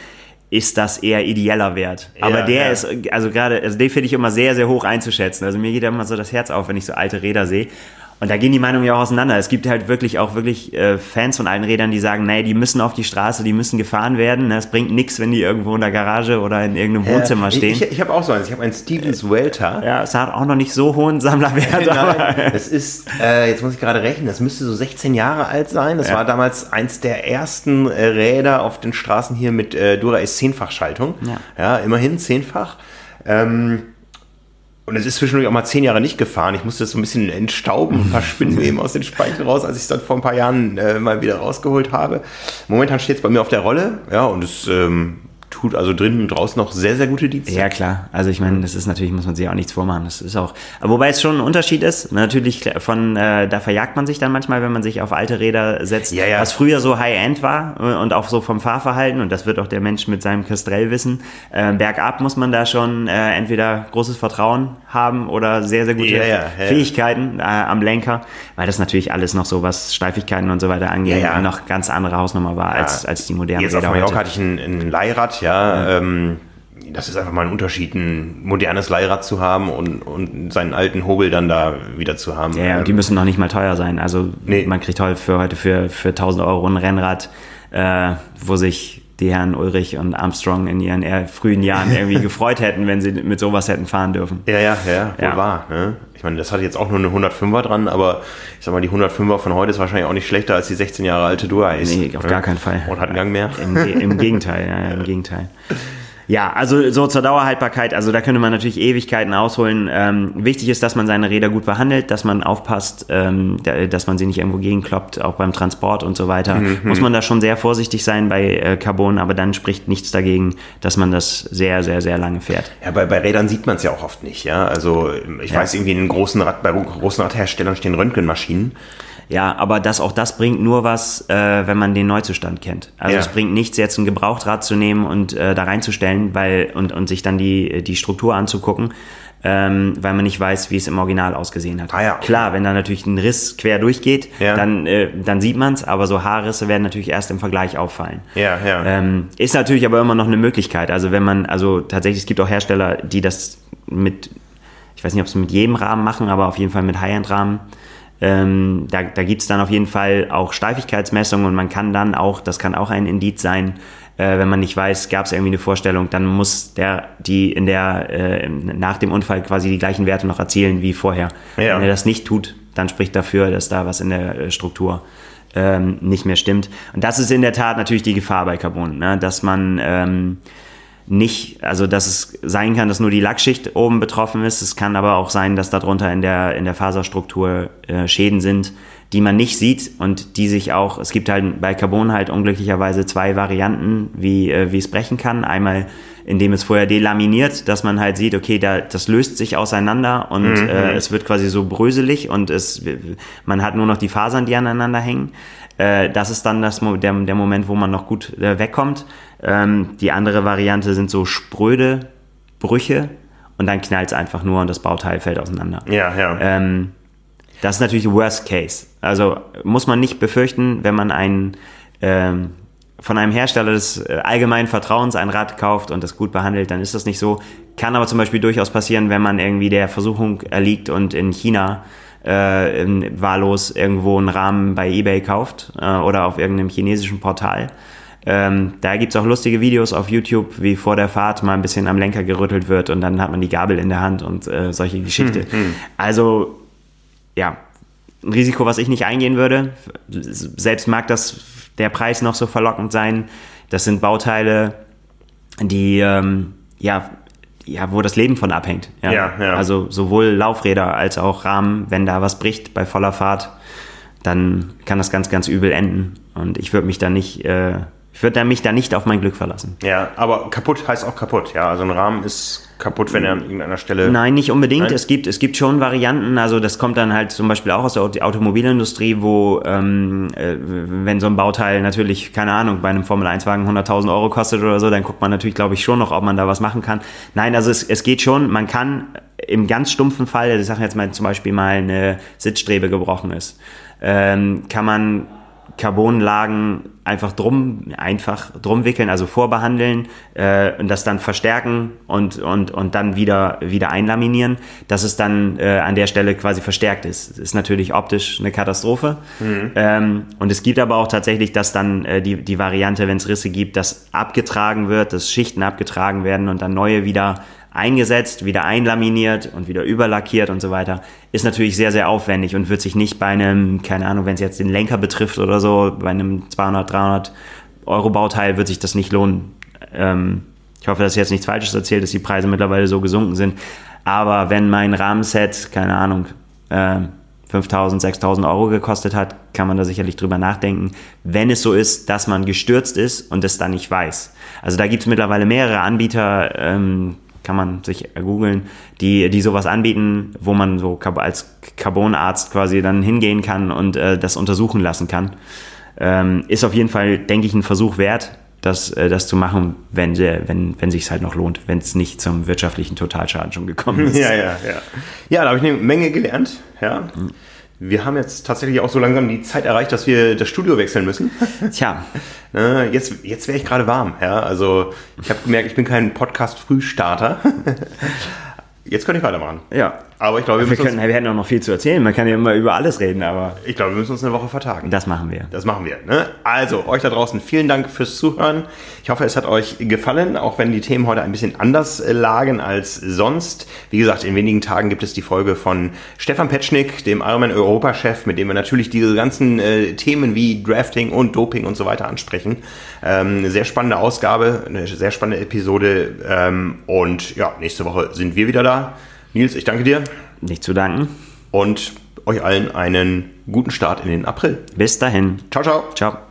ist das eher ideeller Wert. Aber ja, der ja. ist, also gerade, also den finde ich immer sehr, sehr hoch einzuschätzen. Also mir geht immer so das Herz auf, wenn ich so alte Räder sehe. Und da gehen die Meinungen ja auch auseinander. Es gibt halt wirklich auch wirklich äh, Fans von allen Rädern, die sagen, nee, die müssen auf die Straße, die müssen gefahren werden. Es bringt nichts, wenn die irgendwo in der Garage oder in irgendeinem Wohnzimmer stehen. Ich, ich habe auch so eins. Ich habe einen Stevens Welter. Ja, es hat auch noch nicht so hohen Sammlerwert. Nein, es ist, äh, jetzt muss ich gerade rechnen, das müsste so 16 Jahre alt sein. Das ja. war damals eins der ersten äh, Räder auf den Straßen hier mit äh, Dura-Ace 10-fach Schaltung. Ja. ja, immerhin zehnfach. Ähm, und es ist zwischendurch auch mal zehn Jahre nicht gefahren. Ich musste das so ein bisschen entstauben, ein paar Spinnweben aus den Speichen raus, als ich es dann vor ein paar Jahren äh, mal wieder rausgeholt habe. Momentan steht es bei mir auf der Rolle, ja, und es ähm, tut also drinnen und draußen noch sehr, sehr gute Dienste. Ja, klar. Also ich meine, das ist natürlich, muss man sich auch nichts vormachen. Das ist auch, wobei es schon ein Unterschied ist. Natürlich von, äh, da verjagt man sich dann manchmal, wenn man sich auf alte Räder setzt, Ja, ja. was früher so High-End war äh, und auch so vom Fahrverhalten und das wird auch der Mensch mit seinem Castrell wissen. Äh, bergab muss man da schon äh, entweder großes Vertrauen haben oder sehr, sehr gute Ja. Fähigkeiten äh, am Lenker, weil das natürlich alles noch so, was Steifigkeiten und so weiter angeht, noch ganz andere Hausnummer war als, als die modernen Jetzt auf Räder Mallorca heute. hatte ich ein, ein Leihrad, ja. Ähm, das ist einfach mal ein Unterschied, ein modernes Leihrad zu haben und, und seinen alten Hobel dann da wieder zu haben. Ja, ja, und die müssen noch nicht mal teuer sein. Also Nee. man kriegt heute für, heute für, für 1000 Euro ein Rennrad, äh, wo sich die Herren Ulrich und Armstrong in ihren eher frühen Jahren irgendwie gefreut hätten, wenn sie mit sowas hätten fahren dürfen. Ja, ja, ja, wohl Ja. wahr. Ne? Ich meine, das hat jetzt auch nur eine 105er dran, aber ich sag mal, die 105er von heute ist wahrscheinlich auch nicht schlechter als die 16 Jahre alte Dura-Ace. Nee, auf ne? gar keinen Fall. Und hat einen Gang mehr. Im, im Gegenteil, ja, im Gegenteil. Ja, also so zur Dauerhaltbarkeit, also da könnte man natürlich Ewigkeiten ausholen. Ähm, wichtig ist, dass man seine Räder gut behandelt, dass man aufpasst, ähm, da- dass man sie nicht irgendwo gegenkloppt, auch beim Transport und so weiter. Muss man da schon sehr vorsichtig sein bei äh, Carbon, aber dann spricht nichts dagegen, dass man das sehr, sehr, sehr lange fährt. Ja, bei, bei Rädern sieht man es ja auch oft nicht, ja. Also ich Ja. weiß irgendwie, in großen Rad, bei großen Radherstellern stehen Röntgenmaschinen. Ja, aber das auch das bringt nur was, äh, wenn man den Neuzustand kennt. Also Ja. es bringt nichts, jetzt ein Gebrauchtrad zu nehmen und äh, da reinzustellen, weil und, und sich dann die, die Struktur anzugucken, ähm, weil man nicht weiß, wie es im Original ausgesehen hat. Ah ja. Klar, wenn da natürlich ein Riss quer durchgeht, Ja. dann, äh, dann sieht man's, aber so Haarrisse werden natürlich erst im Vergleich auffallen. Ja, ja. Ähm, ist natürlich aber immer noch eine Möglichkeit. Also wenn man, also tatsächlich, es gibt auch Hersteller, die das mit, ich weiß nicht, ob sie mit jedem Rahmen machen, aber auf jeden Fall mit High-End-Rahmen. Ähm, da da gibt es dann auf jeden Fall auch Steifigkeitsmessungen und man kann dann auch, das kann auch ein Indiz sein, äh, wenn man nicht weiß, gab es irgendwie eine Vorstellung, dann muss der, die in der, äh, nach dem Unfall quasi die gleichen Werte noch erzielen wie vorher. Ja. Wenn er das nicht tut, dann spricht dafür, dass da was in der äh, Struktur ähm, nicht mehr stimmt. Und das ist in der Tat natürlich die Gefahr bei Carbon, ne? dass man ähm, nicht, also dass es sein kann, dass nur die Lackschicht oben betroffen ist. Es kann aber auch sein, dass darunter in der, in der Faserstruktur äh, Schäden sind, die man nicht sieht und die sich auch, es gibt halt bei Carbon halt unglücklicherweise zwei Varianten, wie, äh, wie es brechen kann. Einmal indem es vorher delaminiert, dass man halt sieht, okay, da, das löst sich auseinander und äh, es wird quasi so bröselig und es, man hat nur noch die Fasern, die aneinander hängen. Äh, das ist dann das, der, der Moment, wo man noch gut äh, wegkommt. Ähm, die andere Variante sind so spröde Brüche und dann knallt es einfach nur und das Bauteil fällt auseinander. ja, ja. Ähm, das ist natürlich Worst Case. Also muss man nicht befürchten, wenn man ein, ähm, von einem Hersteller des äh, allgemeinen Vertrauens ein Rad kauft und das gut behandelt, dann ist das nicht so. Kann aber zum Beispiel durchaus passieren, wenn man irgendwie der Versuchung erliegt und in China äh, wahllos irgendwo einen Rahmen bei eBay kauft äh, oder auf irgendeinem chinesischen Portal. Ähm, da gibt's auch lustige Videos auf YouTube, wie vor der Fahrt mal ein bisschen am Lenker gerüttelt wird und dann hat man die Gabel in der Hand und äh, solche Geschichte. Also, ja, ein Risiko, was ich nicht eingehen würde. Selbst mag das der Preis noch so verlockend sein. Das sind Bauteile, die, ähm, ja, ja, wo das Leben von abhängt. Ja, ja. Also sowohl Laufräder als auch Rahmen, wenn da was bricht bei voller Fahrt, dann kann das ganz, ganz übel enden. Und ich würde mich da nicht, äh, ich würde mich da nicht auf mein Glück verlassen. ja, aber kaputt heißt auch kaputt, ja. Also ein Rahmen ist kaputt, wenn er an irgendeiner Stelle. Nein, nicht unbedingt. Nein? Es gibt, es gibt schon Varianten. Also das kommt dann halt zum Beispiel auch aus der Auto- Automobilindustrie, wo ähm, äh, wenn so ein Bauteil natürlich, keine Ahnung, bei einem Formel-1-Wagen 100.000 Euro kostet oder so, dann guckt man natürlich, glaube ich, schon noch, ob man da was machen kann. Nein, also es, es geht schon. Man kann im ganz stumpfen Fall, also ich sage jetzt mal zum Beispiel mal eine Sitzstrebe gebrochen ist, ähm, kann man Carbonlagen einfach drum, einfach drum wickeln, also vorbehandeln äh, und das dann verstärken und, und, und dann wieder, wieder einlaminieren, dass es dann äh, an der Stelle quasi verstärkt ist. Das ist natürlich optisch eine Katastrophe. Ähm, und es gibt aber auch tatsächlich, dass dann äh, die, die Variante, wenn es Risse gibt, dass abgetragen wird, dass Schichten abgetragen werden und dann neue wieder eingesetzt, wieder einlaminiert und wieder überlackiert und so weiter, ist natürlich sehr, sehr aufwendig und wird sich nicht bei einem, keine Ahnung, wenn es jetzt den Lenker betrifft oder so, bei einem 200, 300 Euro Bauteil wird sich das nicht lohnen. Ähm, ich hoffe, dass ich jetzt nichts Falsches erzählt, dass die Preise mittlerweile so gesunken sind. Aber wenn mein Rahmenset, keine Ahnung, äh, 5000, 6000 Euro gekostet hat, kann man da sicherlich drüber nachdenken, wenn es so ist, dass man gestürzt ist und es dann nicht weiß. Also da gibt es mittlerweile mehrere Anbieter, ähm, kann man sich googeln, die, die sowas anbieten, wo man so als Carbonarzt quasi dann hingehen kann und äh, das untersuchen lassen kann. Ähm, ist auf jeden Fall, denke ich, ein Versuch wert, das, äh, das zu machen, wenn, wenn, wenn sich halt noch lohnt, wenn es nicht zum wirtschaftlichen Totalschaden schon gekommen ist. Ja, ja, ja. Ja, da habe ich eine Menge gelernt. Ja. Wir haben jetzt tatsächlich auch so langsam die Zeit erreicht, dass wir das Studio wechseln müssen. Tja. Ne, jetzt jetzt wäre ich gerade warm. Ja, also ich habe gemerkt, ich bin kein Podcast-Frühstarter. Jetzt könnte ich weitermachen. Ja. Aber ich glaube, wir, wir, können, wir hätten auch noch viel zu erzählen. Man kann ja immer über alles reden, aber. Ich glaube, wir müssen uns eine Woche vertagen. Das machen wir. Das machen wir. Ne? Also, euch da draußen vielen Dank fürs Zuhören. Ich hoffe, es hat euch gefallen, auch wenn die Themen heute ein bisschen anders äh, lagen als sonst. Wie gesagt, in wenigen Tagen gibt es die Folge von Stefan Petschnick, dem Ironman Europa-Chef, mit dem wir natürlich diese ganzen äh, Themen wie Drafting und Doping und so weiter ansprechen. Ähm, eine sehr spannende Ausgabe, eine sehr spannende Episode. Ähm, und ja, nächste Woche sind wir wieder da. Nils, ich danke dir. Nicht zu danken. Und euch allen einen guten Start in den April. Bis dahin. Ciao, ciao. Ciao.